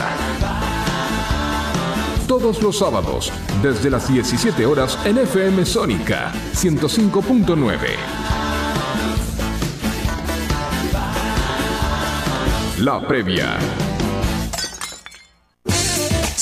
Todos los sábados, desde las 17 horas en FM Sónica 105.9. La previa.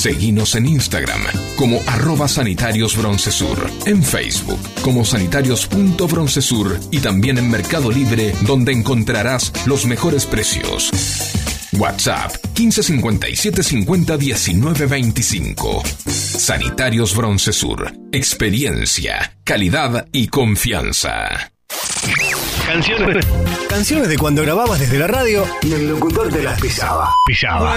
Seguinos en Instagram como arroba sanitarios broncesur, en Facebook como sanitarios.broncesur y también en Mercado Libre donde encontrarás los mejores precios. WhatsApp 1557 50 19 25. Sanitarios Broncesur. Experiencia, calidad y confianza. Canciones. Canciones de cuando grababas desde la radio y el locutor te las pisaba. Pisaba.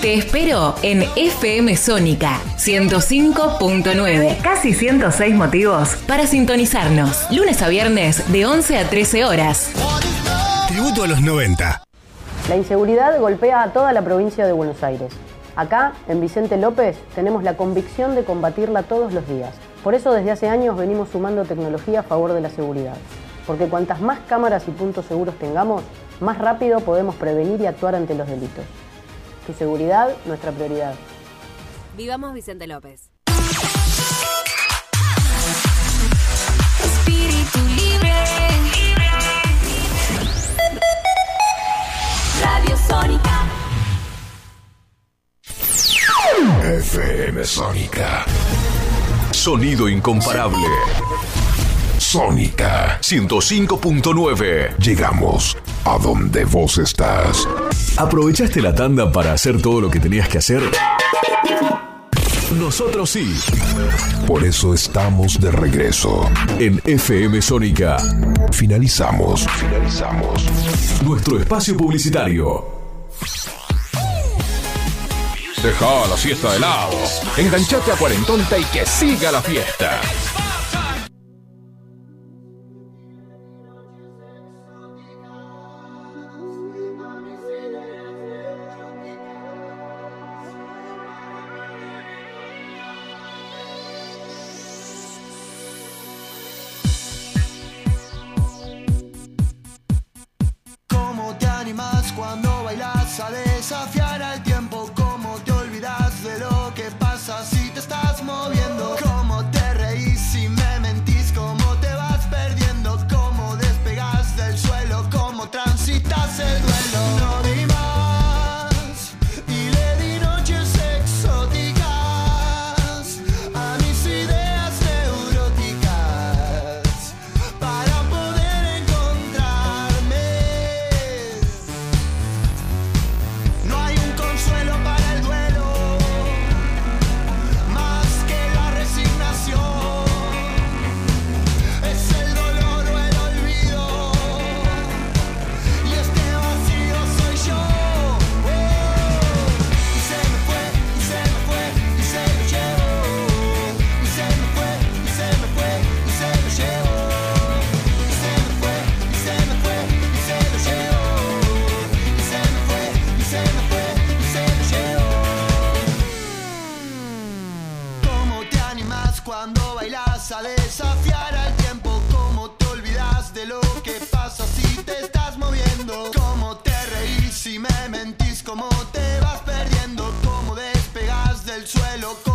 Te espero en FM Sónica 105.9. Casi 106 motivos para sintonizarnos. Lunes a viernes de 11 a 13 horas. Tributo a los 90. La inseguridad golpea a toda la provincia de Buenos Aires. Acá, en Vicente López, tenemos la convicción de combatirla todos los días. Por eso desde hace años venimos sumando tecnología a favor de la seguridad. Porque cuantas más cámaras y puntos seguros tengamos, más rápido podemos prevenir y actuar ante los delitos. Tu seguridad, nuestra prioridad. Vivamos Vicente López. Espíritu libre. Radio Sónica. FM Sónica. Sonido incomparable. Sónica 105.9. Llegamos a donde vos estás. ¿Aprovechaste la tanda para hacer todo lo que tenías que hacer? Nosotros sí. Por eso estamos de regreso. En FM Sónica. Finalizamos. Finalizamos. Nuestro espacio publicitario. Deja la siesta de lado. Enganchate a Cuarentonta y que siga la fiesta. Me mentís? ¿Cómo te vas perdiendo? ¿Cómo despegas del suelo?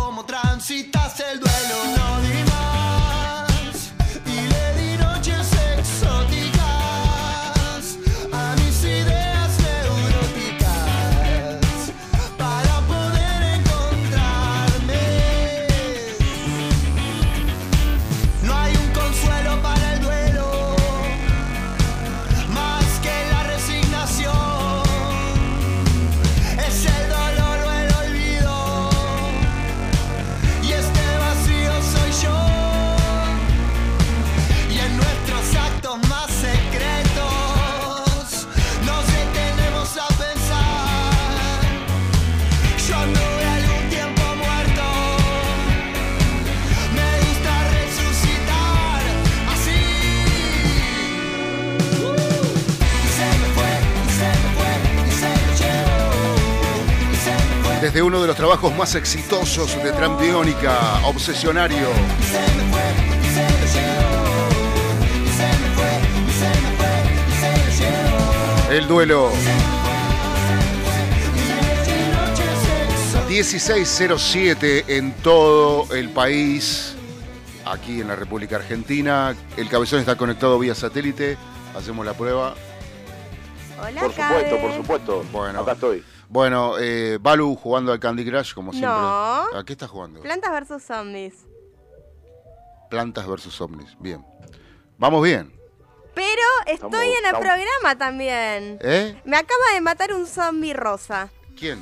Me fue, y se lo llevo. El duelo. Y noches 1607 en todo el país, aquí en la República Argentina. El cabezón está conectado vía satélite. Hacemos la prueba. Hola, Por supuesto, por supuesto. Bueno. Acá estoy. Bueno, eh, Balu jugando al Candy Crush, como siempre. No. ¿A qué estás jugando? Plantas versus zombies. Plantas versus ovnis. Bien. Vamos bien. Pero estoy Estamos- en el estamos- programa también. ¿Eh? Me acaba de matar un zombie rosa. ¿Quién?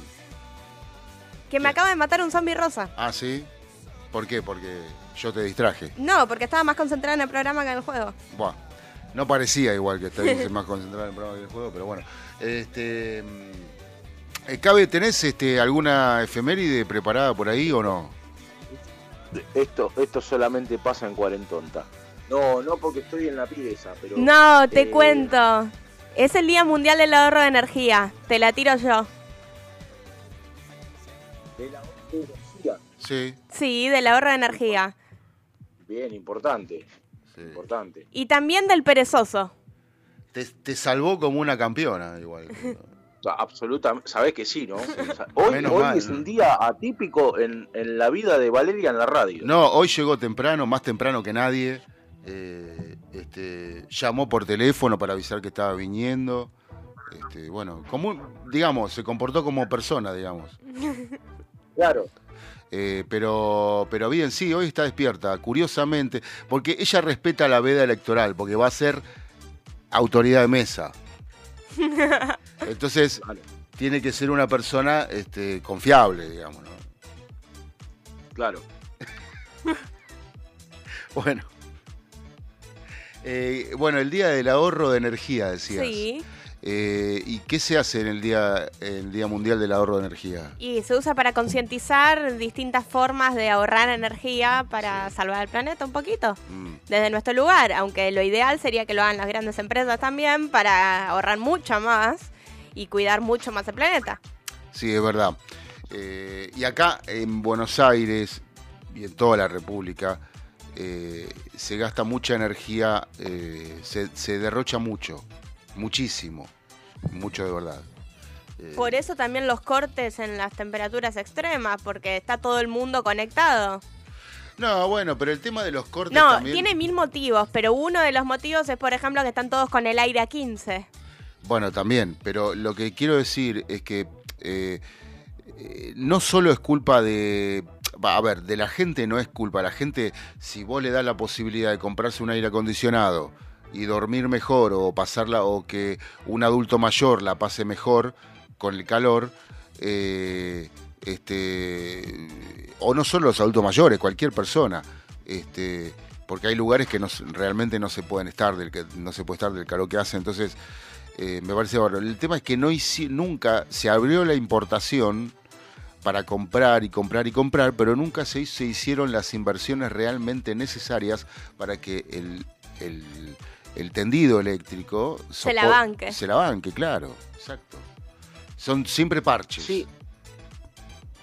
Que me acaba de matar un zombie rosa. Ah, sí. ¿Por qué? Porque yo te distraje. No, porque estaba más concentrada en el programa que en el juego. Buah. No parecía igual que estés más concentrado en el programa que en el juego, pero bueno. Este. Eh, Cabe, ¿tenés este, alguna efeméride preparada por ahí o no? Esto, esto solamente pasa en Cuarentonta. No, no porque estoy en la pieza, pero. No, te eh, cuento. Es el Día Mundial del Ahorro de Energía. Te la tiro yo. de la energía. Sí. Sí, del ahorro de energía. Bien, importante. Importante. Y también del perezoso. Te, te salvó como una campeona, igual. <laughs> Absolutamente. Sabés que sí, ¿no? Hoy, Menos hoy mal, es ¿no? un día atípico en, en la vida de Valeria en la radio. No, hoy llegó temprano, más temprano que nadie. Eh, este, llamó por teléfono para avisar que estaba viniendo. Este, bueno, como, digamos, se comportó como persona, digamos. <laughs> Claro. Eh, pero, pero bien, sí, hoy está despierta, curiosamente, porque ella respeta la veda electoral, porque va a ser autoridad de mesa. <laughs> Entonces, tiene que ser una persona este, confiable, digamos. ¿no? Claro. <laughs> Bueno. Eh, bueno, el día del ahorro de energía, decías. Sí. Eh, ¿Y qué se hace en el día, en el día Mundial del Ahorro de Energía? Y se usa para concientizar distintas formas de ahorrar energía para salvar el planeta un poquito. Mm. Desde nuestro lugar, aunque lo ideal sería que lo hagan las grandes empresas también para ahorrar mucho más y cuidar mucho más el planeta. Sí, es verdad. Eh, y acá en Buenos Aires y en toda la República eh, se gasta mucha energía, eh, se, se derrocha mucho, muchísimo, mucho de verdad. Eh, Por eso también los cortes en las temperaturas extremas, porque está todo el mundo conectado. No, bueno, pero el tema de los cortes No, también... tiene mil motivos, pero uno de los motivos es, por ejemplo, que están todos con el aire a 15. Bueno, también, pero lo que quiero decir es que eh, eh, no solo es culpa de... A ver, de la gente no es culpa. La gente, si vos le das la posibilidad de comprarse un aire acondicionado y dormir mejor o pasarla o que un adulto mayor la pase mejor con el calor, eh, este, o no solo los adultos mayores, cualquier persona, este, porque hay lugares que no, realmente no se pueden estar del no se puede estar del calor que hace, entonces eh, me parece bárbaro. El tema es que no hici- nunca se abrió la importación para comprar y comprar y comprar, pero nunca se, se hicieron las inversiones realmente necesarias para que el, el- el tendido eléctrico Se la banque. Se la banque, claro, exacto. Son siempre parches. Sí.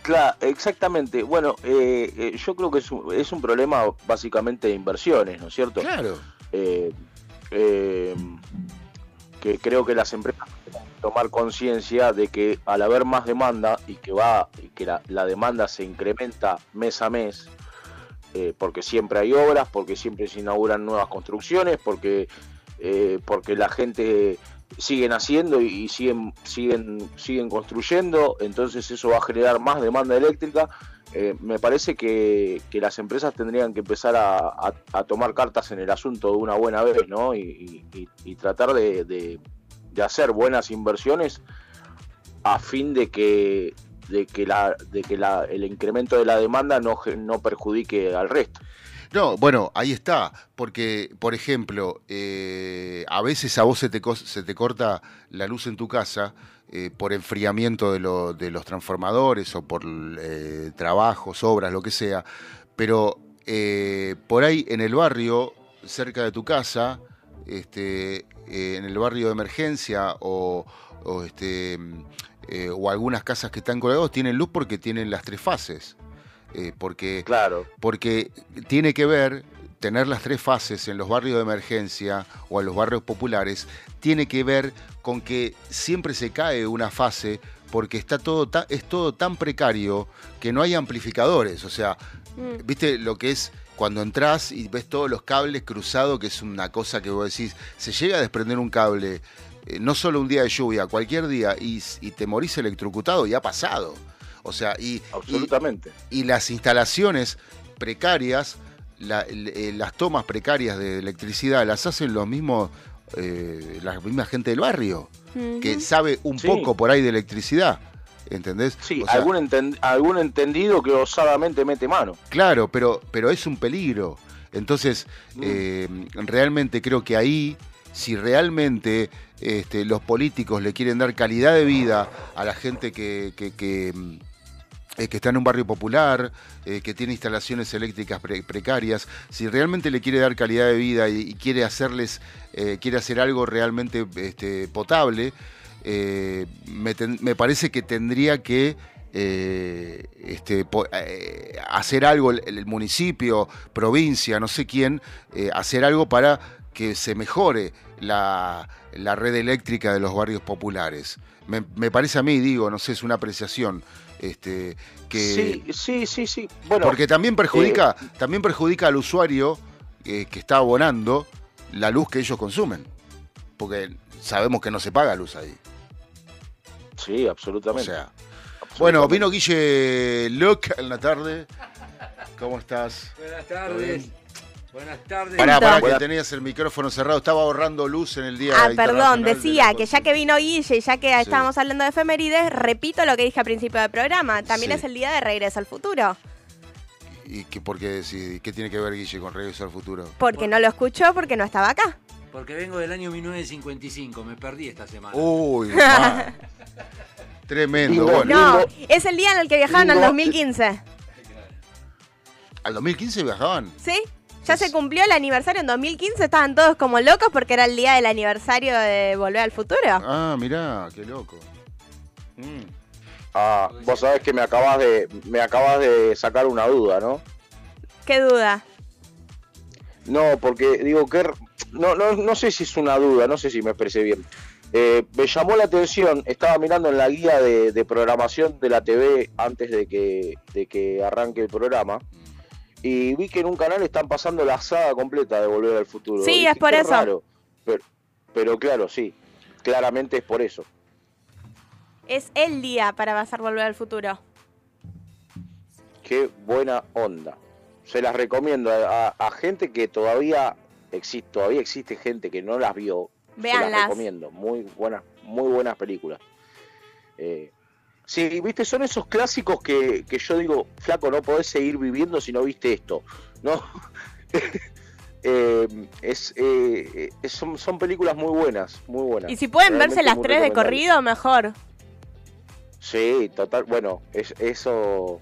Claro, exactamente. Bueno, eh, eh, yo creo que es un, es un problema básicamente de inversiones, ¿no es cierto? Claro. Eh, eh, que creo que las empresas tomar conciencia de que al haber más demanda y que va y que la, demanda se incrementa mes a mes, eh, porque siempre hay obras, porque siempre se inauguran nuevas construcciones, porque eh, porque la gente siguen haciendo y, y siguen siguen siguen construyendo, entonces eso va a generar más demanda eléctrica. Eh, me parece que, que las empresas tendrían que empezar a, a- tomar cartas en el asunto de una buena vez, ¿no? Y, y- y- tratar de, de- de hacer buenas inversiones a fin de que de que la de que la, el incremento de la demanda no no perjudique al resto. No, bueno, ahí está, porque, por ejemplo, eh, a veces a vos se te, se te corta la luz en tu casa eh, por enfriamiento de, de los transformadores o por eh, trabajos, obras, lo que sea, pero por ahí en el barrio, cerca de tu casa, este, en el barrio de emergencia o, o, este, o algunas casas que están colgados tienen luz porque tienen las tres fases. Eh, porque, claro. porque tiene que ver tener las tres fases en los barrios de emergencia o en los barrios populares, tiene que ver con que siempre se cae una fase porque está todo ta- es todo tan precario que no hay amplificadores. O sea, Mm. ¿viste lo que es cuando entras y ves todos los cables cruzados, que es una cosa que vos decís, se llega a desprender un cable, eh, no solo un día de lluvia, cualquier día, y, y te morís electrocutado y ha pasado. O sea, y, Absolutamente. y, y las instalaciones precarias, la- eh, las tomas precarias de electricidad, las hacen los mismos, eh, la misma gente del barrio, que sabe un Sí. poco por ahí de electricidad. ¿Entendés? Sí, O sea, algún enten- algún entendido que osadamente mete mano. Claro, pero, pero es un peligro. Entonces, eh, realmente creo que ahí, si realmente este, los políticos le quieren dar calidad de vida a la gente que, que, que, mm, eh, que está en un barrio popular, eh, que tiene instalaciones eléctricas pre- precarias, si realmente le quiere dar calidad de vida y, quiere hacerles, eh, quiere hacer algo realmente este, potable, me, me parece que tendría que este, hacer algo el, municipio, provincia, no sé quién, hacer algo para que se mejore la, la red eléctrica de los barrios populares. Me parece a mí, digo, no sé, es una apreciación. Este, que, Sí, sí, sí, sí. Bueno, porque también perjudica, eh, también perjudica al usuario eh, que está abonando la luz que ellos consumen. Porque sabemos que no se paga luz ahí. sí, absolutamente. O sea, bueno, vino Guille Luc en la tarde. ¿Cómo estás? Buenas tardes. Buenas tardes. Pará, pará, que tenías el micrófono cerrado. Estaba ahorrando luz en el día Ah, perdón, de decía que ya que vino Guille y ya que Sí. estábamos hablando de efemérides, repito lo que dije al principio del programa. También Sí. es el día de regreso al futuro. ¿Y qué, por qué, si- qué tiene que ver Guille con Regreso al Futuro? Porque no lo escuchó porque no estaba acá. Porque vengo del año 1955, me perdí esta semana. Uy. <laughs> Tremendo. Bueno, No, es el día en el que viajaron al Lindo. 2015. ¿Al 2015 viajaban? ¿Sí? Ya se cumplió el aniversario en 2015, estaban todos como locos porque era el día del aniversario de Volver al Futuro. Ah, mirá, qué loco. Mm. Ah, vos sabés que me acabas de me acabas de sacar una duda, ¿no? Qué duda. No, porque digo que no, no, no sé si es una duda, no sé si me expresé bien. Eh, me llamó la atención, estaba mirando en la guía de, de programación de la TV antes de que, de que arranque el programa y vi que en un canal están pasando la saga completa de Volver al Futuro. Sí, es por "Qué eso". raro". Pero, pero claro, sí, claramente es por eso. Es el día para pasar Volver al Futuro. Qué buena onda. Se las recomiendo a, a- a gente que todavía existe, todavía existe gente que no las vio. Se Véanlas. las recomiendo. Muy buenas, muy buenas películas. Eh, sí, viste, son esos clásicos que, que yo digo, flaco, no podés seguir viviendo si no viste esto. ¿No? <laughs> Eh, es, eh, son, son películas muy buenas, muy buenas. Y si pueden Realmente verse las tres de corrido, mejor. Sí, total. Bueno, es, eso.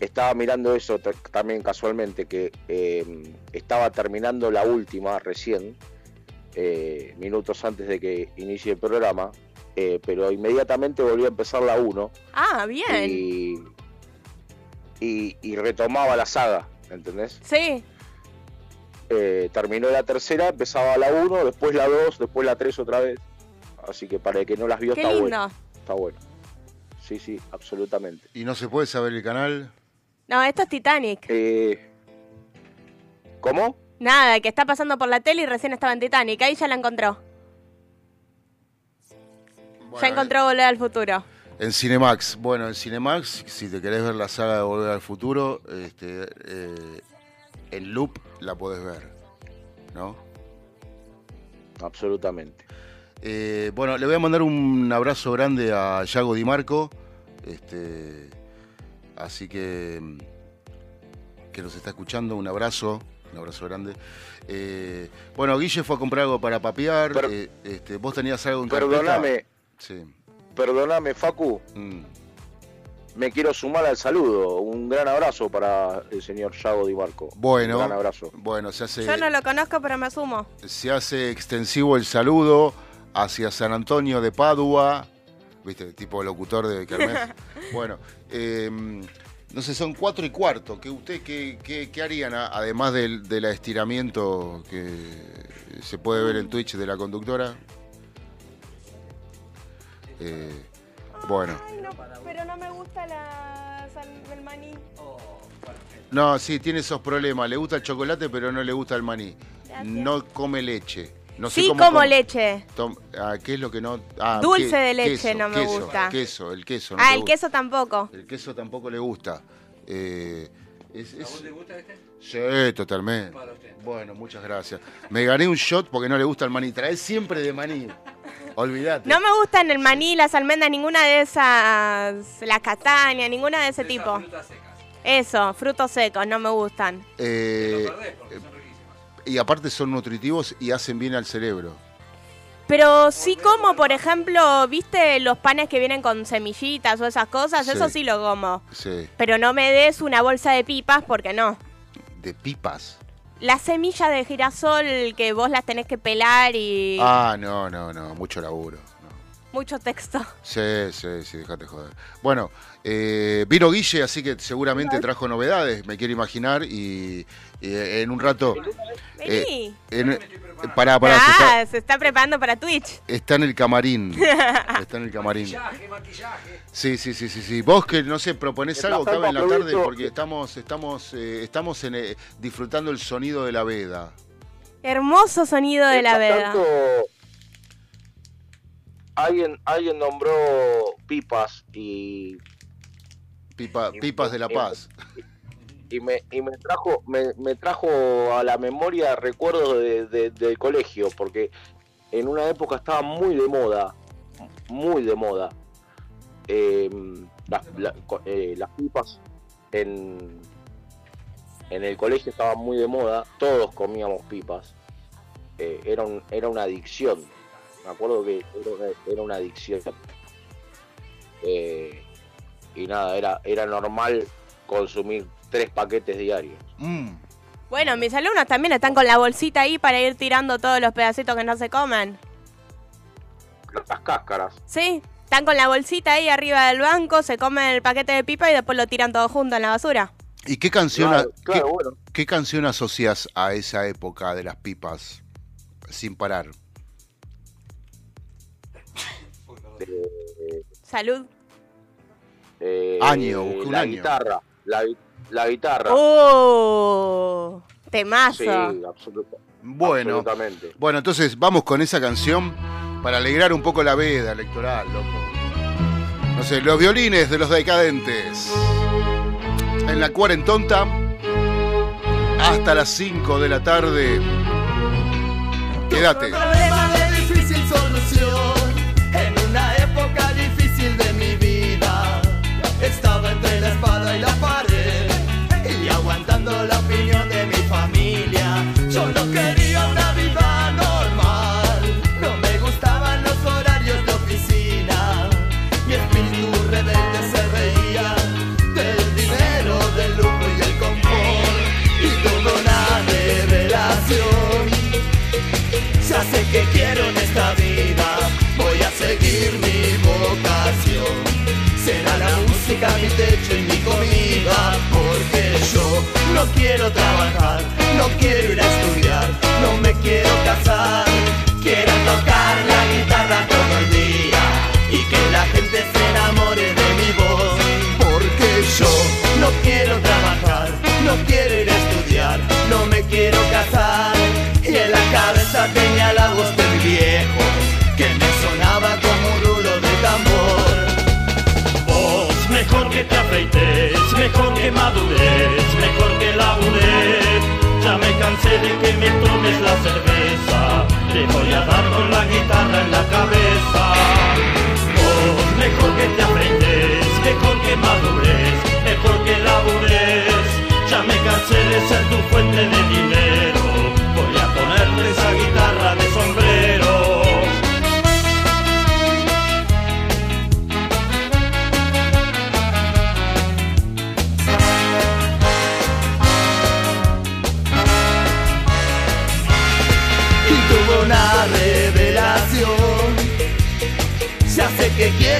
Estaba mirando eso ta- también casualmente, que eh, estaba terminando la última recién, eh, minutos antes de que inicie el programa, eh, pero inmediatamente volví a empezar la 1 Ah, bien. y, y, y retomaba la saga, ¿entendés? Sí. Eh, terminó la tercera, empezaba la 1, después la 2, después la 3 otra vez. Así que para el que no las vio Qué está lindo. bueno. Está bueno. Sí, sí, absolutamente. ¿Y no se puede saber el canal? No, esto es Titanic. Eh, ¿Cómo? Nada, que está pasando por la tele y recién estaba en Titanic. Ahí ya la encontró. Ya encontró Volver al Futuro. En Cinemax. Bueno, en Cinemax, si te querés ver la saga de Volver al Futuro, este, eh, en loop la podés ver. ¿No? Absolutamente. Eh, bueno, le voy a mandar un abrazo grande a Yago Di Marco. Este, así que mm, que nos está escuchando, un abrazo, un abrazo grande. Eh, bueno, Guille fue a comprar algo para papear. Eh, este, vos tenías algo en carpeta? Perdóname, Sí. perdóname, Facu. Mm. Me quiero sumar al saludo. Un gran abrazo para el señor Yago Di Marco. Bueno, Un gran abrazo. bueno, se hace, Yo no lo conozco, pero me sumo. se hace extensivo el saludo hacia San Antonio de Padua, viste, tipo locutor de Kermés. <laughs> bueno, eh, no sé, son cuatro y cuarto. ¿Qué usted qué, qué- qué harían además del, del estiramiento que se puede ver en Twitch de la conductora? Eh, bueno, pero no me gusta la el maní. no, sí, tiene esos problemas. Le gusta el chocolate, pero no le gusta el maní. No come leche. No sé sí, cómo como leche. Tom- ah, ¿Qué es lo que no...? Ah, Dulce de leche queso, no me queso, gusta. Queso, el queso. no ah, el gusta. queso tampoco. El queso tampoco le gusta. Eh, es- es- te gusta este? Sí, totalmente. Bueno, muchas gracias. Me gané un shot porque no le gusta el maní. Trae siempre de maní. Olvídate. No me gustan el maní, las almendras, ninguna de esas, la castaña, ninguna de ese tipo. Eso, frutos secos, no me gustan. Eh, y aparte son nutritivos y hacen bien al cerebro. Pero sí como, por ejemplo, ¿viste los panes que vienen con semillitas o esas cosas? Sí. Eso sí lo como. Sí. Pero no me des una bolsa de pipas porque no. De pipas. Las semillas de girasol que vos las tenés que pelar y Ah, no, no, no. Mucho laburo. mucho texto. Sí, sí, sí, déjate joder. Bueno, eh, vino Guille, así que seguramente trajo novedades, me quiero imaginar, y, y en un rato... Vení. en- pará, pará, se está, ah, se está preparando para Twitch. está en el camarín. <laughs> Está en el camarín. Sí, sí, sí, sí, sí. Vos que, no sé, proponés algo, cabe en la tarde, porque estamos, estamos, eh, estamos en, eh, disfrutando el sonido de la veda. Hermoso sonido de la veda. tanto, alguien, alguien nombró pipas y, Pipa- pipas de la paz. y me, y me trajo me, trajo a la memoria recuerdos de- de- del colegio porque en una época estaba muy de moda muy de moda co- eh, las pipas en en el colegio estaban muy de moda todos comíamos pipas eh, era, era una adicción. Me acuerdo que era una, era una adicción. Eh, y nada, era, era normal consumir tres paquetes diarios. Mm. Bueno, mis alumnos también están con la bolsita ahí para ir tirando todos los pedacitos que no se comen. Las cáscaras. Sí, están con la bolsita ahí arriba del banco, se comen el paquete de pipa y después lo tiran todo junto en la basura. ¿Y qué canción, Claro, qué, bueno. qué canción asocias a esa época de las pipas sin parar? Salud. eh, Año, busqué un la año. guitarra. La, la guitarra. ¡Oh! Temazo. Sí, absoluta- Bueno, absolutamente. bueno, entonces vamos con esa canción para alegrar un poco la veda electoral, loco. No sé, los violines de los decadentes. En la cuarentonta, hasta las 5 de la tarde. Quédate. No quiero trabajar, no quiero ir a estudiar, no me quiero casar. Quiero tocar la guitarra todo el día y que la gente se enamore de mi voz, porque yo no quiero trabajar, no quiero ir a estudiar, no me quiero casar. Y en la cabeza tenía la voz del que te afeites, mejor que madures, mejor que labures. Ya me cansé de que me tomes la cerveza, te voy a dar con la guitarra en la cabeza. Vos, mejor que te afeites, mejor que madures, mejor que labures. Ya me cansé de ser tu fuente de dinero,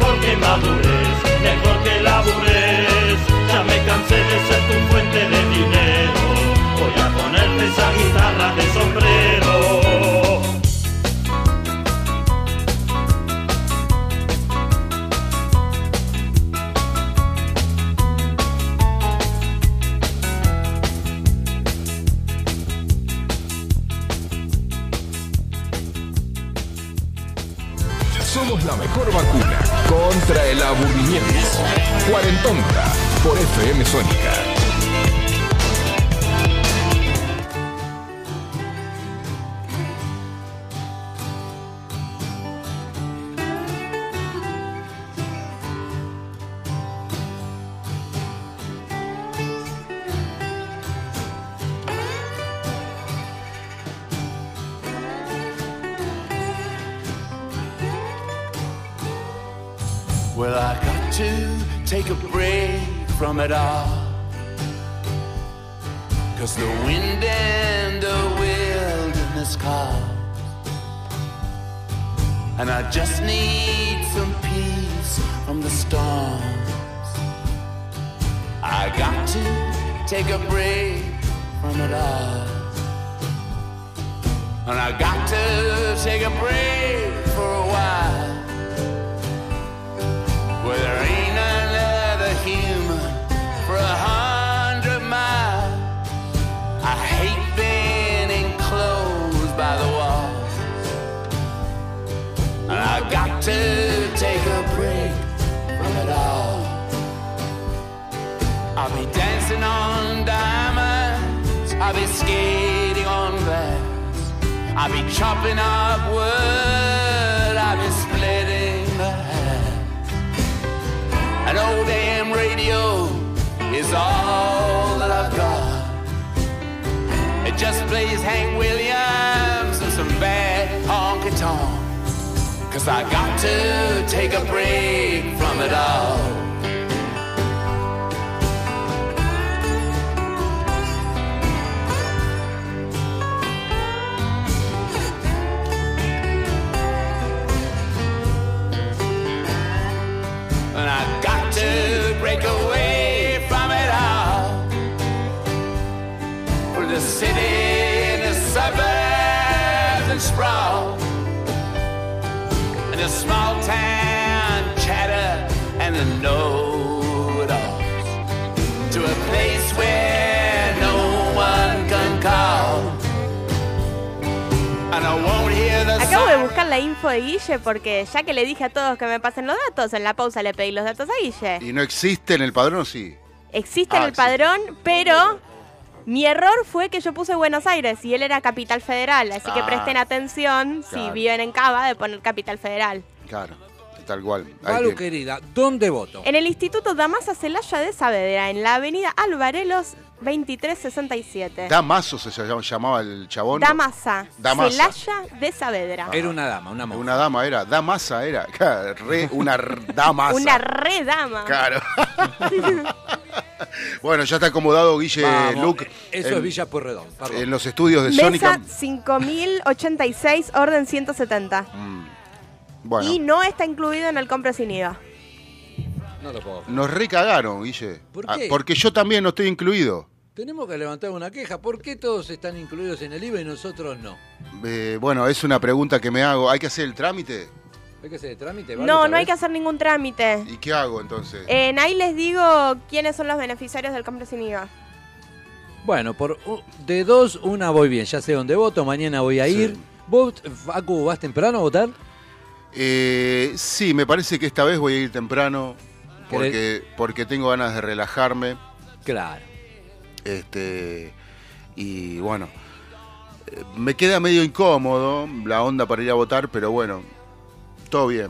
mejor que madures, mejor que labures. Ya me cansé de ser tu fuente de dinero, voy a ponerte esa guitarra de sombrero. Somos la mejor vacuna contra el aburrimiento. Cuarentonta por FM Sónica. From it all. Cause the wind and the wilderness calls. And I just need some peace from the storms. I got to take a break from it all. And I got to take a break for a while. Where there ain't another human I hate being enclosed by the walls. And I got to take a break from it all. I'll be dancing on diamonds. I'll be skating on glass. I'll be chopping up wood. I'll be splitting the hair. An old damn radio is all that I've got. Just plays Hank Williams and some bad honky tonk. Cause I got to take a break from it all. Small town chatter and the know-it-alls. To a place where no one can call. And I won't hear the Acabo de buscar la info de Guille porque ya que le dije a todos que me pasen los datos, en la pausa le pedí los datos a Guille. ¿Y no existe en el padrón o sí? Existe en Ah, el existe. padrón, pero mi error fue que yo puse Buenos Aires y él era Capital Federal, así que Ah. presten atención si Claro. viven en Cava de poner Capital Federal. Claro, tal cual. Hay Malu, que- querida, ¿dónde voto? En el Instituto Damasa Celaya de Saavedra, en la avenida Alvarelos 2367. Damaso se llam- llamaba el chabón. Damasa, Damasa. Celaya de Saavedra. Era una dama, una mujer. Una dama era. Damasa era. Re, una damasa. Una re dama. Claro. <laughs> bueno, ya está acomodado Guille Vamos, Luke. Eso en, es Villa Pueyrredón, perdón. En los estudios de Mesa Sónica. 5086, orden 170. Bueno, Y no está incluido en el compra sin IVA. No lo puedo. nos recagaron, Guille. ¿Por Ah, qué? porque yo también no estoy incluido. Tenemos que levantar una queja. ¿Por qué todos están incluidos en el IVA y nosotros no? Eh, bueno, es una pregunta que me hago. ¿Hay que hacer el trámite? ¿Hay que hacer el trámite? ¿Vale, No, no hay que hacer ningún trámite. ¿Y qué hago entonces? En ahí les digo quiénes son los beneficiarios del compra sin IVA. Bueno, por de dos, una voy bien. Ya sé dónde voto, mañana voy a ir. ¿Vos, Facu, vas temprano a votar? Eh, sí, me parece que esta vez voy a ir temprano porque, porque tengo ganas de relajarme. Claro. Este, y bueno, me queda medio incómodo la onda para ir a votar, pero bueno, todo bien.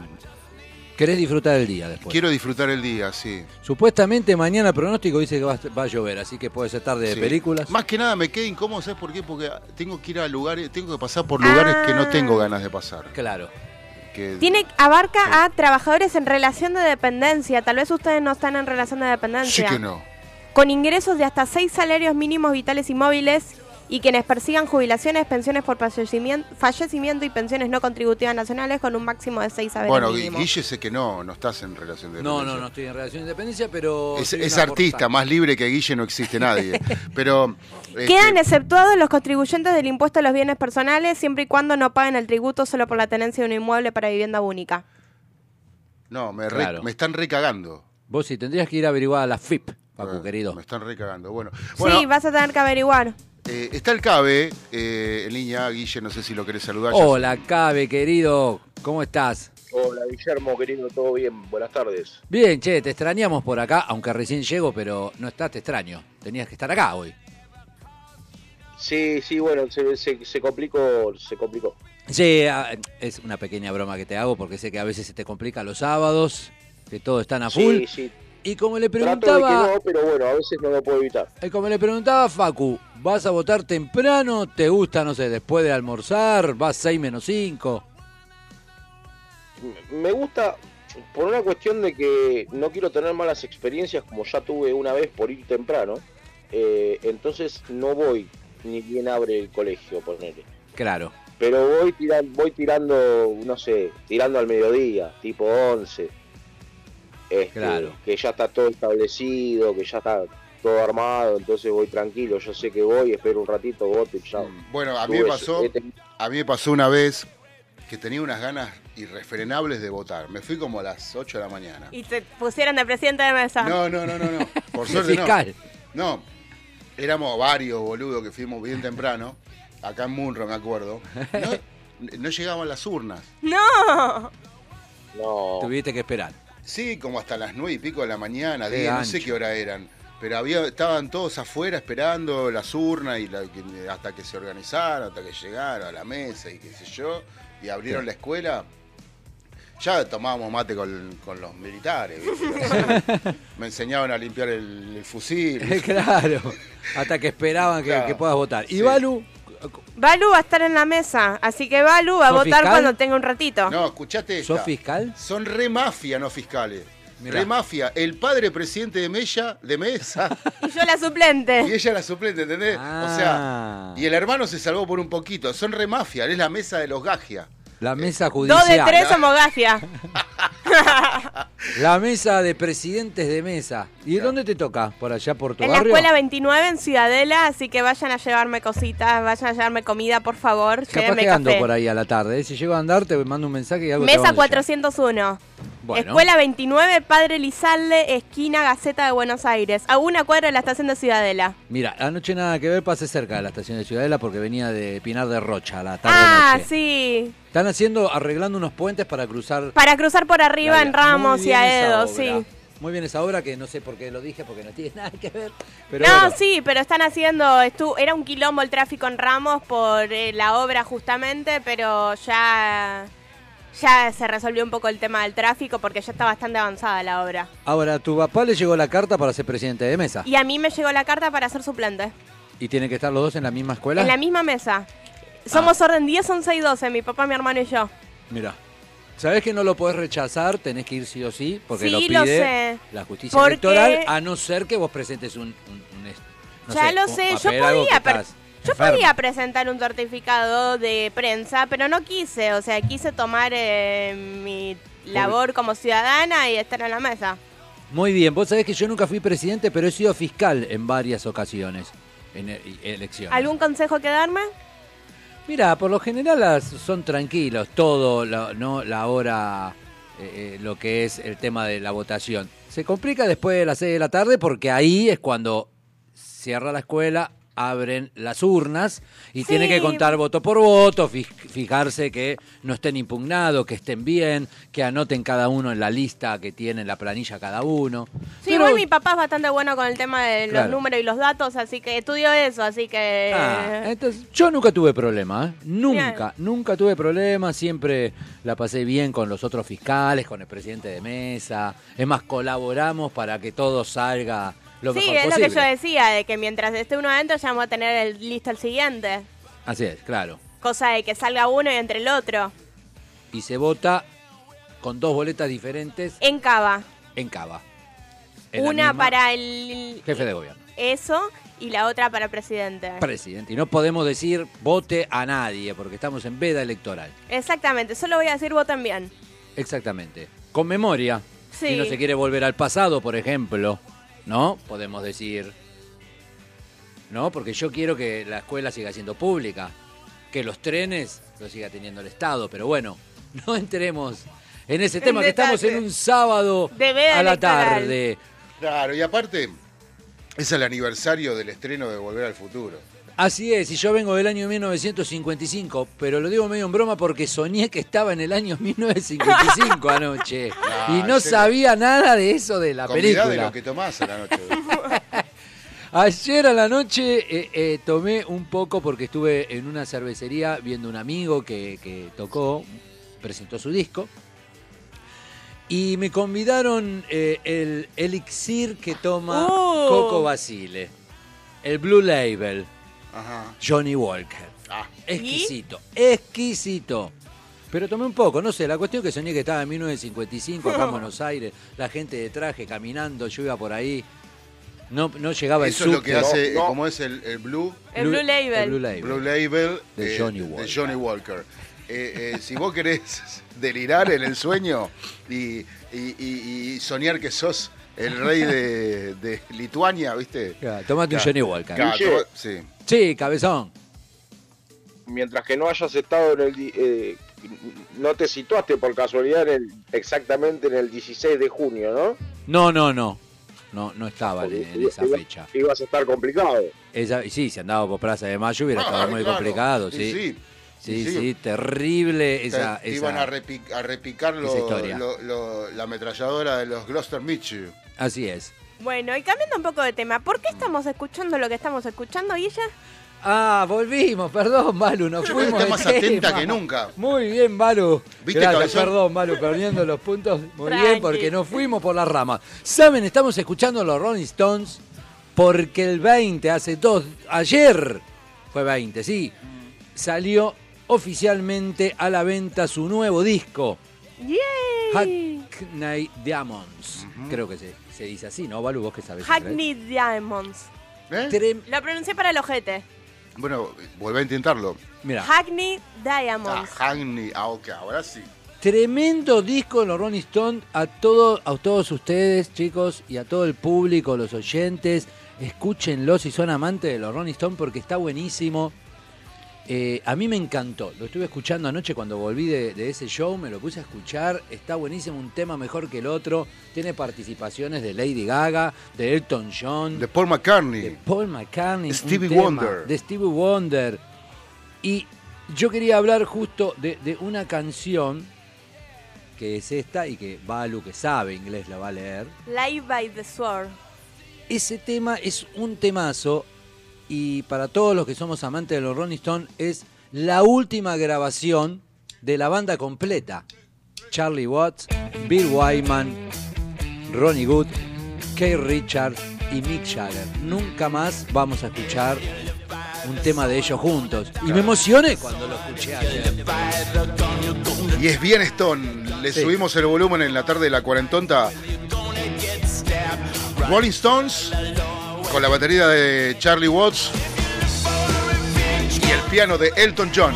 ¿Querés disfrutar el día después? Quiero disfrutar el día, sí. Supuestamente mañana el pronóstico dice que va, a- va a llover, así que puede ser tarde de Sí. películas. Más que nada me queda incómodo, ¿sabes por qué? Porque tengo que ir a lugares, tengo que pasar por lugares que no tengo ganas de pasar. Claro. Que, Tiene, abarca a trabajadores en relación de dependencia. Tal vez ustedes no están en relación de sí dependencia. que no. Con ingresos de hasta seis salarios mínimos vitales y móviles y quienes persigan jubilaciones, pensiones por fallecimiento, fallecimiento y pensiones no contributivas nacionales con un máximo de seis saberes Bueno, mínimos. Guille sé que no, no estás en relación de No, no, dependencia. no estoy en relación de dependencia, pero. Es, artista, más libre que Guille no existe nadie. <laughs> Pero este, Quedan exceptuados los contribuyentes del impuesto a los bienes personales siempre y cuando no paguen el tributo solo por la tenencia de un inmueble para vivienda única. no, me, re- Claro. me están recagando. Vos sí tendrías que ir a averiguar a la FIP, Facu, querido. Me están recagando. Bueno, bueno sí, vas a tener que averiguar. eh, está el CABE eh, en línea, Guille, no sé si lo querés saludar. Ya Hola, Cabe, querido. ¿Cómo estás? Hola Guillermo, querido, todo bien, buenas tardes. Bien, che, te extrañamos por acá, aunque recién llego, pero no estás, te extraño. Tenías que estar acá hoy. Sí, sí, bueno, se, se, se complicó, se complicó. Sí, ah, es una pequeña broma que te hago porque sé que a veces se te complica los sábados, que todos están a full. Sí, sí. Y como le Trato de que preguntaba, no, pero bueno, a veces no lo puedo evitar. y como le preguntaba Facu, ¿vas a votar temprano? ¿Te gusta, no sé, después de almorzar? ¿Vas 6 menos 5? Me gusta por una cuestión de que no quiero tener malas experiencias como ya tuve una vez por ir temprano. eh, entonces no voy ni bien abre el colegio, ponele. Claro. Pero voy, tiran, voy tirando, no sé, tirando al mediodía, tipo 11. Este, Claro. Que ya está todo establecido, que ya está todo armado, entonces voy tranquilo, yo sé que voy, espero un ratito, voto y chao. Bueno, a mí me pasó, a mí me pasó una vez que tenía unas ganas irrefrenables de votar. Me fui como a las 8 de la mañana. Y te pusieron de presidente de mesa. No, no, no, no, no. Por <laughs> suerte Fiscal. no. No, éramos varios boludos que fuimos bien temprano, acá en Munro me acuerdo. <laughs> No, no llegaban las urnas. ¡No! No. Tuviste que esperar. Sí, como hasta las nueve y pico de la mañana, Qué 10, no sé qué hora eran. Pero había, estaban todos afuera esperando las urnas y la- hasta que se organizaron, hasta que llegaron a la mesa y qué sé yo. Y abrieron la escuela. Ya tomábamos mate con, con los militares. <laughs> Me enseñaban a limpiar el, el fusil. <laughs> claro. Hasta que esperaban que, Claro. que puedas votar. Y Sí. Balu, Balu va a estar en la mesa, así que Balu va a ¿Sos votar fiscal? cuando tenga un ratito. No, escuchate esta. ¿sos fiscal? Son re mafia, no fiscales. Mirá. Re mafia. El padre presidente de Mella, de Mesa, <laughs> Y yo la suplente. y ella la suplente, ¿entendés? O sea, y el hermano se salvó por un poquito. Son re mafia, es la mesa de los Gagia. La mesa Dos judicial. de tres somos. <laughs> La mesa de presidentes de mesa. ¿Y dónde te toca? ¿Por allá por tu En la barrio? escuela 29 en Ciudadela, así que vayan a llevarme cositas, vayan a llevarme comida, por favor. Capaz que ando café. por ahí a la tarde. ¿eh? Si llego a andar, te mando un mensaje y algo te Mesa llevar. 401. Bueno. Escuela 29, Padre Lizalde, esquina Gaceta de Buenos Aires. A una cuadra de la estación de Ciudadela. Mira, anoche nada que ver, pasé cerca de la estación de Ciudadela porque venía de Pinar de Rocha a la tarde Ah, noche. sí. Están haciendo, arreglando unos puentes para cruzar. Para cruzar por arriba en. Ramos y Aedo, obra. sí. Muy bien esa obra que no sé por qué lo dije porque no tiene <laughs> nada que ver. Pero no, bueno, sí, pero están haciendo, era un quilombo el tráfico en Ramos por eh, la obra justamente, pero ya, ya se resolvió un poco el tema del tráfico porque ya está bastante avanzada la obra. Ahora, tu papá le llegó la carta para ser presidente de mesa. Y a mí me llegó la carta para ser suplente. ¿Y tienen que estar los dos en la misma escuela? En la misma mesa. Somos orden 10, 11 y 12, mi papá, mi hermano y yo. Mira. ¿Sabés que no lo podés rechazar? Tenés que ir sí o sí, porque Sí, lo lo pide sé. la justicia Porque- electoral, a no ser que vos presentes un... un- un no ya sé, lo sé, yo podía, per- yo enfermo. podía presentar un certificado de prensa, pero no quise, o sea, quise tomar eh, mi labor como ciudadana y estar en la mesa. Muy bien, vos sabés que yo nunca fui presidente, pero he sido fiscal en varias ocasiones, en e- elecciones. ¿Algún consejo que darme? Mira, por lo general las- son tranquilos, todo, la, no la hora, eh, eh, lo que es el tema de la votación. Se complica después de las 6 de la tarde porque ahí es cuando cierra la escuela, abren las urnas y Sí. tiene que contar voto por voto, fij- fijarse que no estén impugnados, que estén bien, que anoten cada uno en la lista que tiene en la planilla cada uno. Sí, igual mi papá es bastante bueno con el tema de los Claro. números y los datos, así que estudió eso, así que... Ah, entonces, yo nunca tuve problema, ¿eh? Nunca, nunca tuve problema, siempre la pasé bien con los otros fiscales, con el presidente de mesa. Es más, colaboramos para que todo salga lo sí, mejor es posible. lo que yo decía, de que mientras esté uno adentro ya vamos a tener el, listo el siguiente. Así es, claro. Cosa de que salga uno y entre el otro. Y se vota con dos boletas diferentes En Cava. en Cava. En Una para el... Jefe de gobierno. Eso y la otra para presidente. Presidente. Y no podemos decir vote a nadie, porque estamos en veda electoral. Exactamente, solo voy a decir voten bien. Exactamente. Con memoria. Sí. Si no se quiere volver al pasado, por ejemplo, ¿no? Podemos decir, ¿no? Porque yo quiero que la escuela siga siendo pública, que los trenes los siga teniendo el Estado, pero bueno, <laughs> no entremos en ese En tema, que estamos en un sábado a la tarde. Claro, y aparte, es el aniversario del estreno de Volver al Futuro. Así es, y yo vengo del año 1955, pero lo digo medio en broma porque soñé que estaba en el año 1955 <laughs> anoche Ah, y no sabía nada de eso de la película. de lo que tomás a la noche. <laughs> Ayer a la noche eh, eh, tomé un poco porque estuve en una cervecería viendo un amigo que, que tocó, presentó su disco. Y me convidaron eh, el elixir que toma Oh. Coco Basile, el Blue Label, Ajá. Johnny Walker. Ah. Exquisito, exquisito. Pero tomé un poco, no sé, la cuestión que soñé que estaba en 1955 acá en <laughs> Buenos Aires, la gente de traje caminando, yo iba por ahí, no, no llegaba Eso el es lo que subte. hace, No, no. como es el, el Blue. El Blue Label. el Blue Label. Blue Label De eh, Johnny de Walker. Johnny Walker. Eh, eh, si vos querés <laughs> delirar en el sueño y, y- y- y soñar que sos el rey de, de Lituania, ¿viste? Claro, tomate un. Johnny Walker. Claro, Guille. toma- sí. Sí, cabezón. Mientras que no hayas estado en el... di- eh, no te situaste por casualidad en el- exactamente en el 16 de junio, ¿no? No, no, no. No, no estaba en, en esa Iba- fecha. Ibas a estar complicado. Esa, sí, si andaba por Plaza de Mayo hubiera Ah, estado muy claro. complicado, Y sí. sí. Sí, Y sí, sí. terrible esa, Te- te esa- iban a, repi- a repicar lo- esa historia. lo- lo- la ametralladora de los Gloucester Mitchell. Así es. Bueno, y cambiando un poco de tema, ¿por qué estamos escuchando lo que estamos escuchando, Guilla? Ah, volvimos, perdón, Malu, nos Yo fuimos está de más atenta que nunca. Muy bien, Malu. ¿Viste, Gracias, cabezón? perdón, Malu, perdiendo los puntos. Muy Tranqui. bien, porque nos fuimos por la rama. Saben, estamos escuchando los Rolling Stones porque el 20, hace dos, ayer, fue 20, sí, salió oficialmente a la venta su nuevo disco, ¡Yay! Hackney Diamonds. Creo que se, se dice así, ¿no, Malu? ¿Vos qué sabés? Hackney Diamonds. ¿Eh? Trem- Lo pronuncié para el ojete. Bueno, volví a intentarlo. Mira. Hackney Ah, Diamonds. Hackney. Ah, ok, ahora sí. Tremendo disco de los Rolling Stones a, todo, a todos ustedes, chicos, y a todo el público, los oyentes. Escúchenlo si son amantes de los Rolling Stones porque está buenísimo. Eh, a mí me encantó. Lo estuve escuchando anoche cuando volví de, de ese show. Me lo puse a escuchar. Está buenísimo. Un tema mejor que el otro. Tiene participaciones de Lady Gaga, de Elton John, De Paul McCartney. de Paul McCartney, un Stevie tema, Wonder. de Stevie Wonder. Y yo quería hablar justo de, de una canción que es esta y que Balu, que sabe inglés, la va a leer. Live by the Sword. Ese tema es un temazo y para todos los que somos amantes de los Rolling Stones es la última grabación de la banda completa. Charlie Watts, Bill Wyman, Ronnie Good, Keith Richards y Mick Jagger. Nunca más vamos a escuchar un tema de ellos juntos. Y me emocioné cuando lo escuché ayer. Y es bien Stone. Le Sí. subimos el volumen en la tarde de la cuarentonta. Rolling Stones con la batería de Charlie Watts y el piano de Elton John.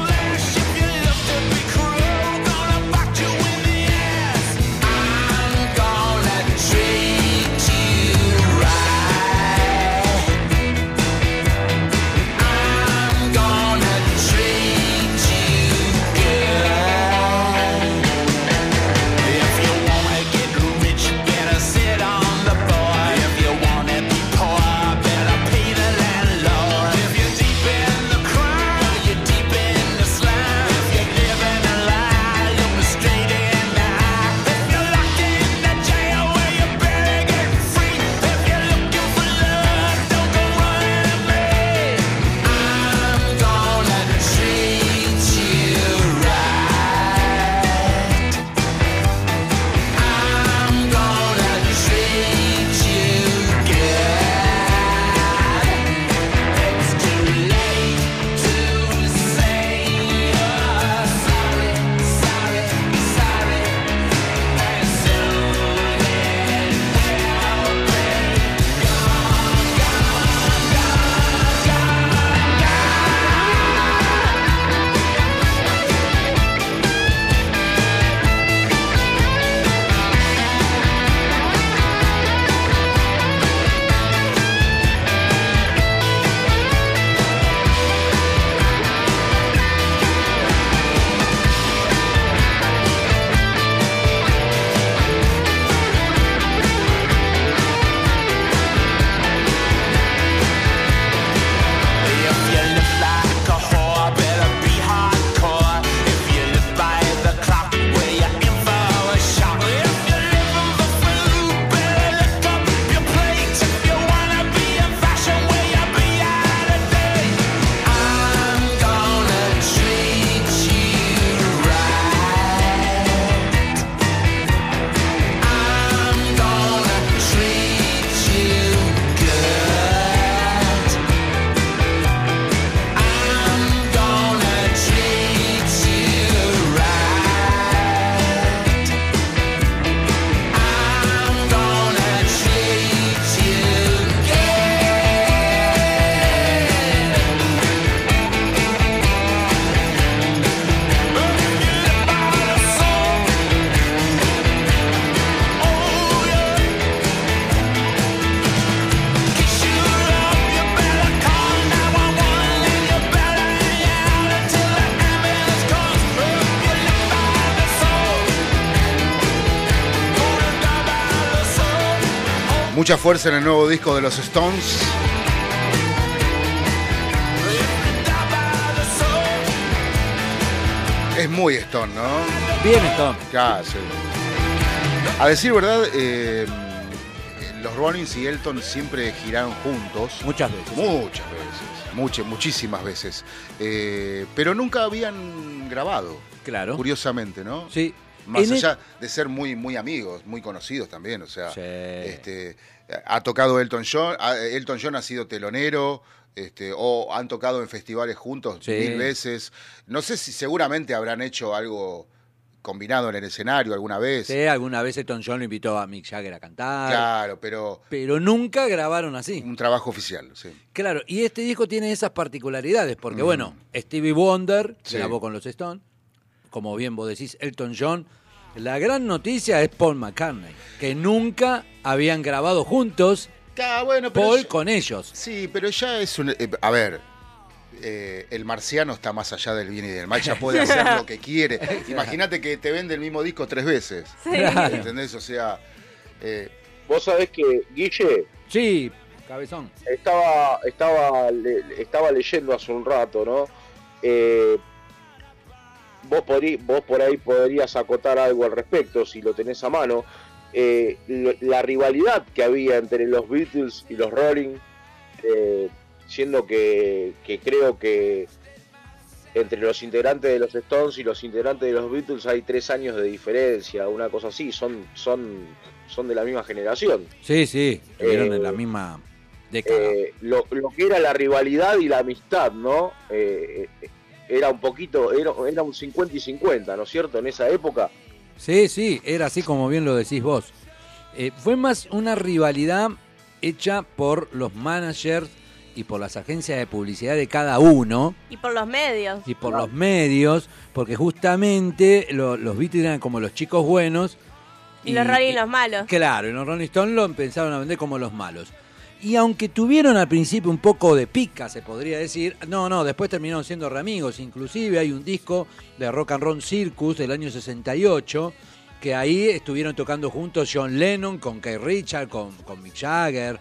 Mucha fuerza en el nuevo disco de los Stones. Es muy Stone, ¿no? Bien Stone. Sí. A decir verdad, eh, los Rollins y Elton siempre giraron juntos. Muchas veces. Muchas veces. Muchas, muchísimas veces. Eh, pero nunca habían grabado. Claro. Curiosamente, ¿no? Sí. Más el- allá de ser muy, muy amigos, muy conocidos también. O sea, este, ha tocado Elton John, Elton John ha sido telonero. Este, o han tocado en festivales juntos Sí. mil veces. No sé si seguramente habrán hecho algo combinado en el escenario alguna vez. Sí, alguna vez Elton John lo invitó a Mick Jagger a cantar. Claro, pero. Pero nunca grabaron así. Un trabajo oficial, sí. Claro, y este disco tiene esas particularidades, porque Mm. bueno, Stevie Wonder Sí. grabó con los Stones, como bien vos decís, Elton John. La gran noticia es Paul McCartney, que nunca habían grabado juntos Ah, bueno, pero Paul ya- con ellos. Sí, pero ya es un. eh, a ver. eh, el marciano está más allá del bien y del mal, ya puede hacer lo que quiere. <laughs> Imagínate que te vende el mismo disco tres veces. Sí. Claro. ¿Entendés? O sea. eh, Vos sabés que, Guille. Sí, cabezón. Estaba, estaba, le- estaba leyendo hace un rato, ¿no? Eh, vos, por ahí, vos por ahí podrías acotar algo al respecto, si lo tenés a mano. Eh, la rivalidad que había entre los Beatles y los Rolling, eh, siendo que, que creo que entre los integrantes de los Stones y los integrantes de los Beatles hay tres años de diferencia, una cosa así, son, son, son de la misma generación. Sí, sí, estuvieron Eh, en la misma década. Eh, lo, lo que era la rivalidad y la amistad, ¿no? Era un poquito, era, era un 50 y 50, ¿no es cierto? En esa época. Sí, sí, era así como bien lo decís vos. Eh, fue más una rivalidad hecha por los managers y por las agencias de publicidad de cada uno Y por los medios. y por los medios, porque justamente lo- los Beatles eran como los chicos buenos. Y, los Rolling los malos. Claro, y los Rolling Stones lo empezaron a vender como los malos. Y aunque tuvieron al principio un poco de pica, se podría decir, no, no, después terminaron siendo re amigos. Inclusive hay un disco de Rock and Roll Circus del año 68, que ahí estuvieron tocando juntos John Lennon con Keith Richard, con, con Mick Jagger,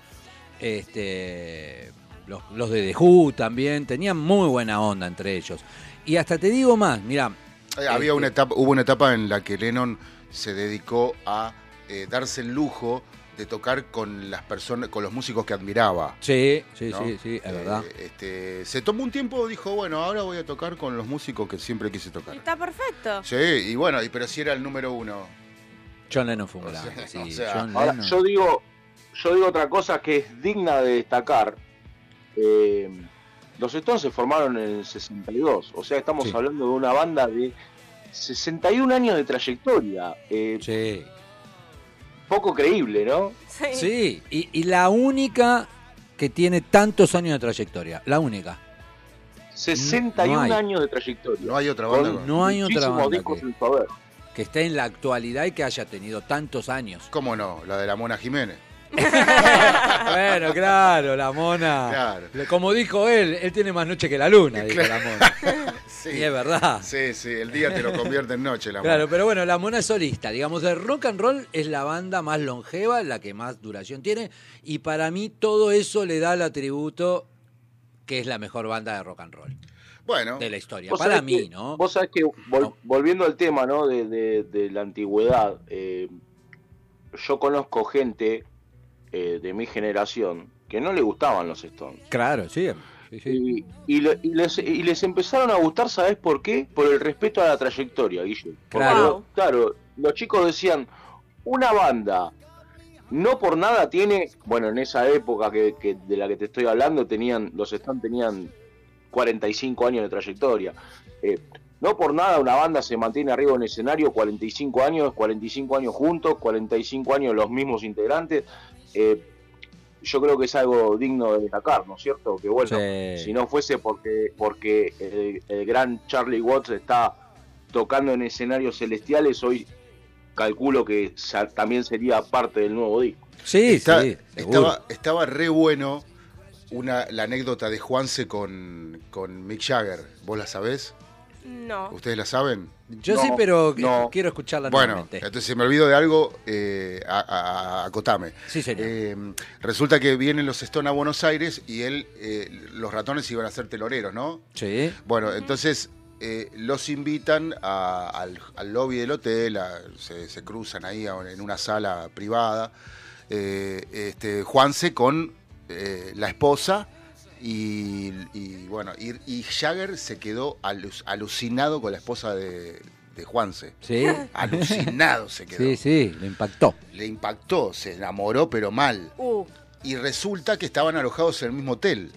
este, los, los de The Who también, tenían muy buena onda entre ellos. Y hasta te digo más, mira, eh, había una etapa, hubo una etapa en la que Lennon se dedicó a eh, darse el lujo de tocar con las personas, con los músicos que admiraba. Sí, sí, ¿no? sí, sí, es Eh, verdad. Este, se tomó un tiempo, dijo, bueno, ahora voy a tocar con los músicos que siempre quise tocar. Está perfecto. Sí, y bueno, y- pero si era el número uno. John Lennon fue un O grande, sea, <laughs> sí, o sea, John Ahora, Lennon. yo digo, yo digo otra cosa que es digna de destacar. Eh, los Stones se formaron en el 62, o sea, estamos Sí. hablando de una banda de 61 años de trayectoria. Eh, Sí. Poco creíble, ¿no? Sí, y, y la única que tiene tantos años de trayectoria, la única. 61 No años de trayectoria. No hay otra Con banda. No hay otra muchísimos banda discos que- en su haber. Que esté en la actualidad y que haya tenido tantos años. ¿Cómo no? La de la Mona Jiménez. <laughs> bueno, claro, la mona. Claro. Como dijo él, él tiene más noche que la luna, <laughs> dijo la mona. Sí. Y es verdad. Sí, sí, el día te lo convierte en noche la Claro, Mona. pero bueno, la mona es solista. Digamos, de rock and roll es la banda más longeva, la que más duración tiene. Y para mí todo eso le da el atributo que es la mejor banda de rock and roll Bueno, de la historia. Para mí, que- ¿no? Vos sabés que, vol- volviendo al tema, ¿no? De, de- de la antigüedad, eh, yo conozco gente eh, de mi generación que no le gustaban los Stones. Claro, sí. Sí, sí. Y, y le- y les, y les empezaron a gustar, ¿sabés por qué? Por el respeto a la trayectoria, Guille. Porque Claro. lo- claro, los chicos decían, una banda no por nada tiene, bueno, en esa época que, que- de la que te estoy hablando, tenían, los Stones tenían 45 años de trayectoria. Eh, no por nada una banda se mantiene arriba en un escenario 45 años, 45 años juntos, 45 años los mismos integrantes. Eh, yo creo que es algo digno de destacar, ¿no es cierto? Que bueno, Sí. si no fuese porque, porque el, el gran Charlie Watts está tocando en escenarios celestiales, hoy calculo que también sería parte del nuevo disco. Sí, Está- sí. seguro. estaba, estaba re bueno una, la anécdota de Juanse con, con Mick Jagger. ¿Vos la sabés? No. ¿Ustedes la saben? Yo sí, pero quiero escucharla Bueno, nuevamente. entonces si me olvido de algo, eh, a- a- a- acotame. Sí, señor. Eh, resulta que vienen los Stone a Buenos Aires y él, eh, los ratones iban a ser teloneros, ¿no? Sí. Bueno, entonces eh, los invitan a- al, al lobby del hotel, a- se, se cruzan ahí a- en una sala privada. eh, este, Juanse con eh, la esposa y, y, bueno, y, y Jagger se quedó alu- alucinado con la esposa de, de Juanse. Sí. <laughs> Alucinado se quedó. Sí, sí, le impactó. Le impactó, se enamoró, pero mal. Uh, Y resulta que estaban alojados en el mismo hotel.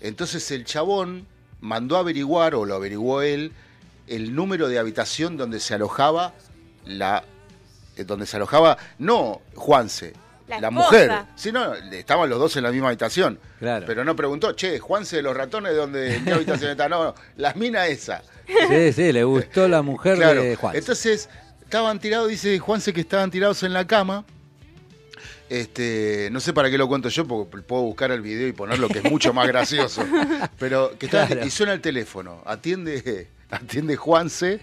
Entonces el chabón mandó a averiguar, o lo averiguó él, el número de habitación donde se alojaba la. eh, donde se alojaba, no Juanse, La mujer. Sí, no, estaban los dos en la misma habitación. Claro. Pero no preguntó, che, Juanse de los ratones, ¿dónde, ¿en qué habitación está? No, no, la mina esa. Sí, sí, le gustó la mujer Claro. de Juan. Entonces, estaban tirados, dice Juanse que estaban tirados en la cama. Este, no sé para qué lo cuento yo, porque puedo buscar el video y ponerlo, que es mucho más gracioso. <laughs> Pero que estaban- Claro. y suena el teléfono, atiende, <laughs> atiende Juanse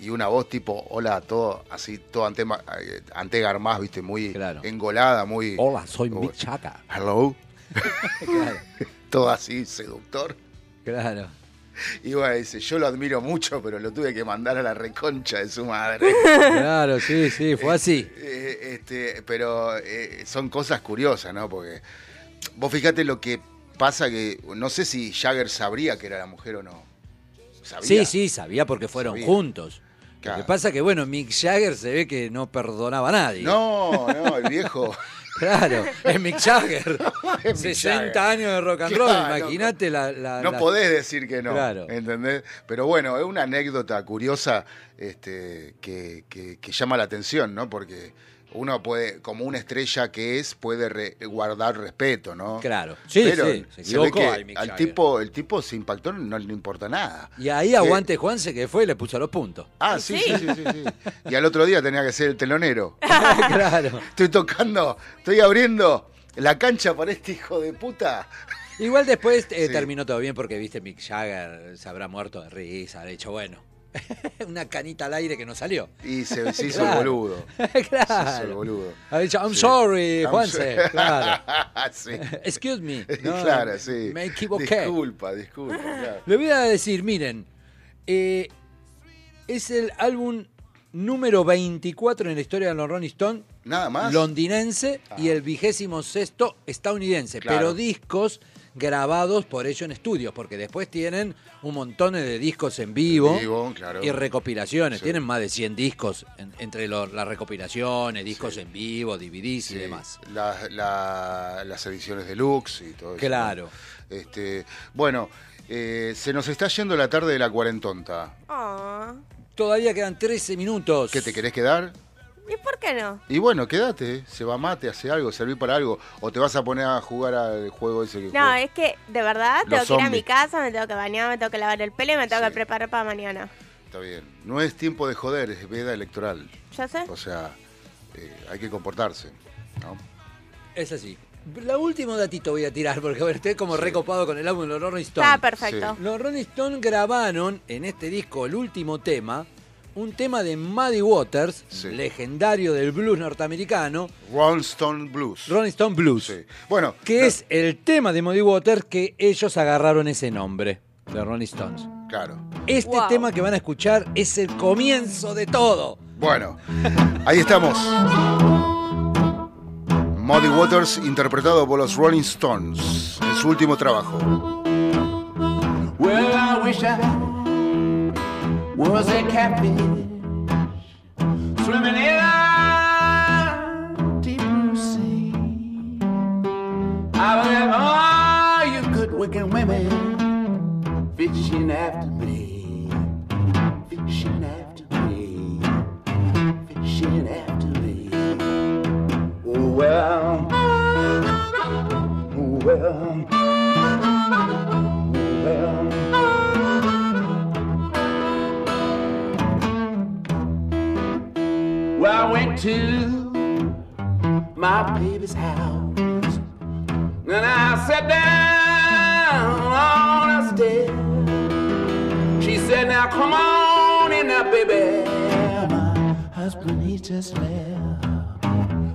y una voz tipo, hola, todo así, todo ante, ante Garmaz, viste, muy engolada, muy. Hola, soy Mick Jagger. Hello. Claro. <laughs> <laughs> todo así, seductor. Claro. Y bueno, dice, yo lo admiro mucho, pero lo tuve que mandar a la reconcha de su madre. <laughs> Claro, sí, sí, fue así. Eh, este, pero eh, son cosas curiosas, ¿no? Porque vos fíjate lo que pasa que no sé si Jagger sabría que era la mujer o no. ¿Sabía? Sí, sí, sabía porque fueron Sabía. juntos. Lo Claro. que pasa que, bueno, Mick Jagger se ve que no perdonaba a nadie. No, no, el viejo. <laughs> Claro, es Mick Jagger. <laughs> Es Mick 60 Jagger. años de rock and roll, Claro, imagínate la, la- No la- podés decir que no. Claro. ¿Entendés? Pero bueno, es una anécdota curiosa este, que, que- que llama la atención, ¿no? Porque uno puede, como una estrella que es, puede re- guardar respeto, ¿no? Claro. Sí, Pero sí, se se ve equivocó que al tipo, el tipo se impactó, no le importa nada. Y ahí aguante Juanse que fue y le puso los puntos. Ah, sí, sí, sí, sí, sí. Y al otro día tenía que ser el telonero. <laughs> claro. Estoy tocando, estoy abriendo la cancha para este hijo de puta. Igual después eh, Sí. terminó todo bien porque, viste, Mick Jagger se habrá muerto de risa, habrá dicho, bueno, <laughs> una canita al aire que no salió. Y se, se hizo Claro. el boludo. claro. <laughs> Se hizo el boludo. Ha dicho, I'm Sí. sorry, I'm Juanse. Claro. <laughs> Sí. Excuse me. No, claro, sí. Me equivoqué. Disculpa, disculpa. claro. Le voy a decir, miren, eh, es el álbum número 24 en la historia de los Rolling Stones. Nada más. Londinense y el vigésimo sexto estadounidense. Pero discos grabados por ellos en estudios, porque después tienen un montón de discos en vivo, Vivo, claro. y recopilaciones. Sí. Tienen más de 100 discos en- entre lo- las recopilaciones, discos en vivo, DVDs y Sí, demás. la- la- las ediciones deluxe y todo eso. Claro. Este, bueno, eh, se nos está yendo la tarde de la cuarentonta. ah. Todavía quedan 13 minutos. ¿Qué te querés quedar? ¿Y por qué no? Y bueno, quédate, se va mate, hace algo, servir para algo. O te vas a poner a jugar al juego ese que No, juega. es que de verdad Los tengo que ir a mi casa, me tengo que bañar, me tengo que lavar el pelo y me tengo que preparar para mañana. Está bien. No es tiempo de joder, es veda electoral. ¿Ya sé? O sea, eh, hay que comportarse. ¿no? Es así. La último datito voy a tirar, porque bueno, estoy como recopado con el álbum de los Rolling Stones. Está perfecto. Sí. Los Rolling Stones grabaron en este disco, el último tema, un tema de Muddy Waters, legendario del blues norteamericano. Rolling Stone Blues. Rolling Stone Blues. Bueno. Que es el tema de Muddy Waters que ellos agarraron ese nombre, de Rolling Stones. Claro. Este Wow. tema que van a escuchar es el comienzo de todo. Bueno, ahí estamos. Muddy Waters interpretado por los Rolling Stones en su último trabajo. Well, I wish I was a catfish swimming in a deep blue sea. I have all oh, you good looking women fishing after me, fishing after me, fishing after me. Oh, well, oh. Well, I went to my baby's house and I sat down on a step. She said, now come on in now, baby. My husband, he just left.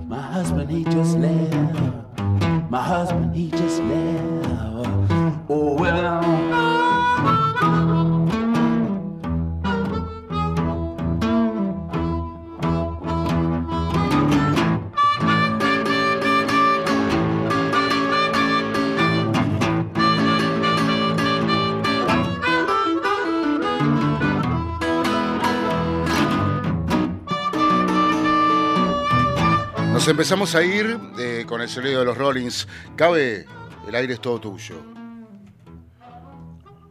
My husband, he just left. My husband, he just left. Oh, well. Empezamos a ir eh, con el sonido de los Rollins. Cabe, el aire es todo tuyo.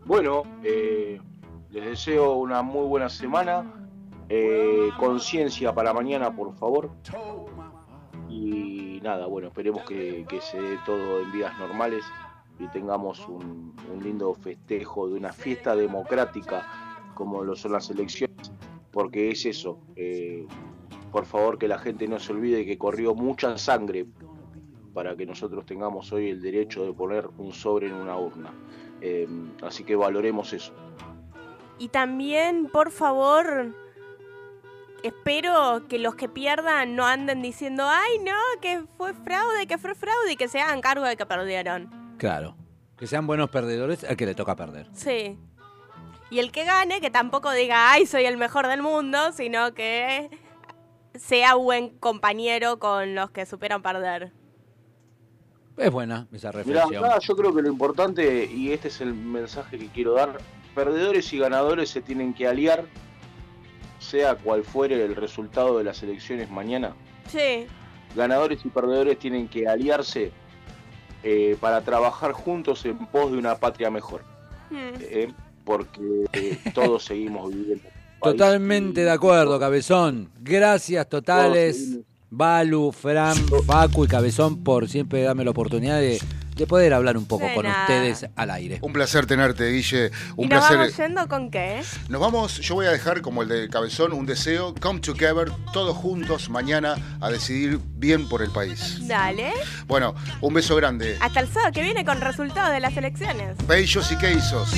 Bueno, eh, les deseo una muy buena semana. Eh, conciencia para mañana, por favor. Y nada, bueno, esperemos que, se dé todo en vías normales y tengamos un, lindo festejo de una fiesta democrática como lo son las elecciones, porque es eso. Por favor, que la gente no se olvide que corrió mucha sangre para que nosotros tengamos hoy el derecho de poner un sobre en una urna. Eh, así que valoremos eso. Y también, por favor, espero que los que pierdan no anden diciendo, ay, no, que fue fraude, que fue fraude, y que se hagan cargo de que perdieron. Claro. Que sean buenos perdedores al que le toca perder. Sí. Y el que gane, que tampoco diga, ay, soy el mejor del mundo, sino que sea buen compañero con los que superan perder. Es buena esa Mirá, reflexión. acá yo creo que lo importante, y este es el mensaje que quiero dar, perdedores y ganadores se tienen que aliar, sea cual fuere el resultado de las elecciones mañana. Sí. Ganadores y perdedores tienen que aliarse eh, para trabajar juntos en pos de una patria mejor. Hmm. eh, porque eh, todos seguimos viviendo. Totalmente de acuerdo, Cabezón. Gracias totales, Balu, Fran, Facu y Cabezón por siempre darme la oportunidad de, de poder hablar un poco De con nada. ustedes al aire. Un placer tenerte, Guille. Un ¿Y nos placer. vamos yendo con qué? Nos vamos, yo voy a dejar como el de Cabezón un deseo, come together, todos juntos mañana a decidir bien por el país. Dale. Bueno, un beso grande. Hasta el sábado que viene con resultados de las elecciones. Bellos y quesos.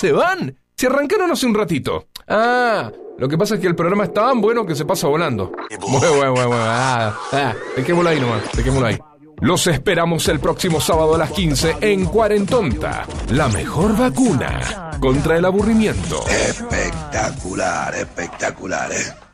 Se van? Se arrancaron hace un ratito. Ah, lo que pasa es que el programa es tan bueno que se pasa volando. Bueno, bueno, bueno. Ah, ah, dejémoslo ahí nomás, dejémoslo ahí. Los esperamos el próximo sábado a las 15 en Cuarentonta. La mejor vacuna contra el aburrimiento. Espectacular, espectacular, ¿eh?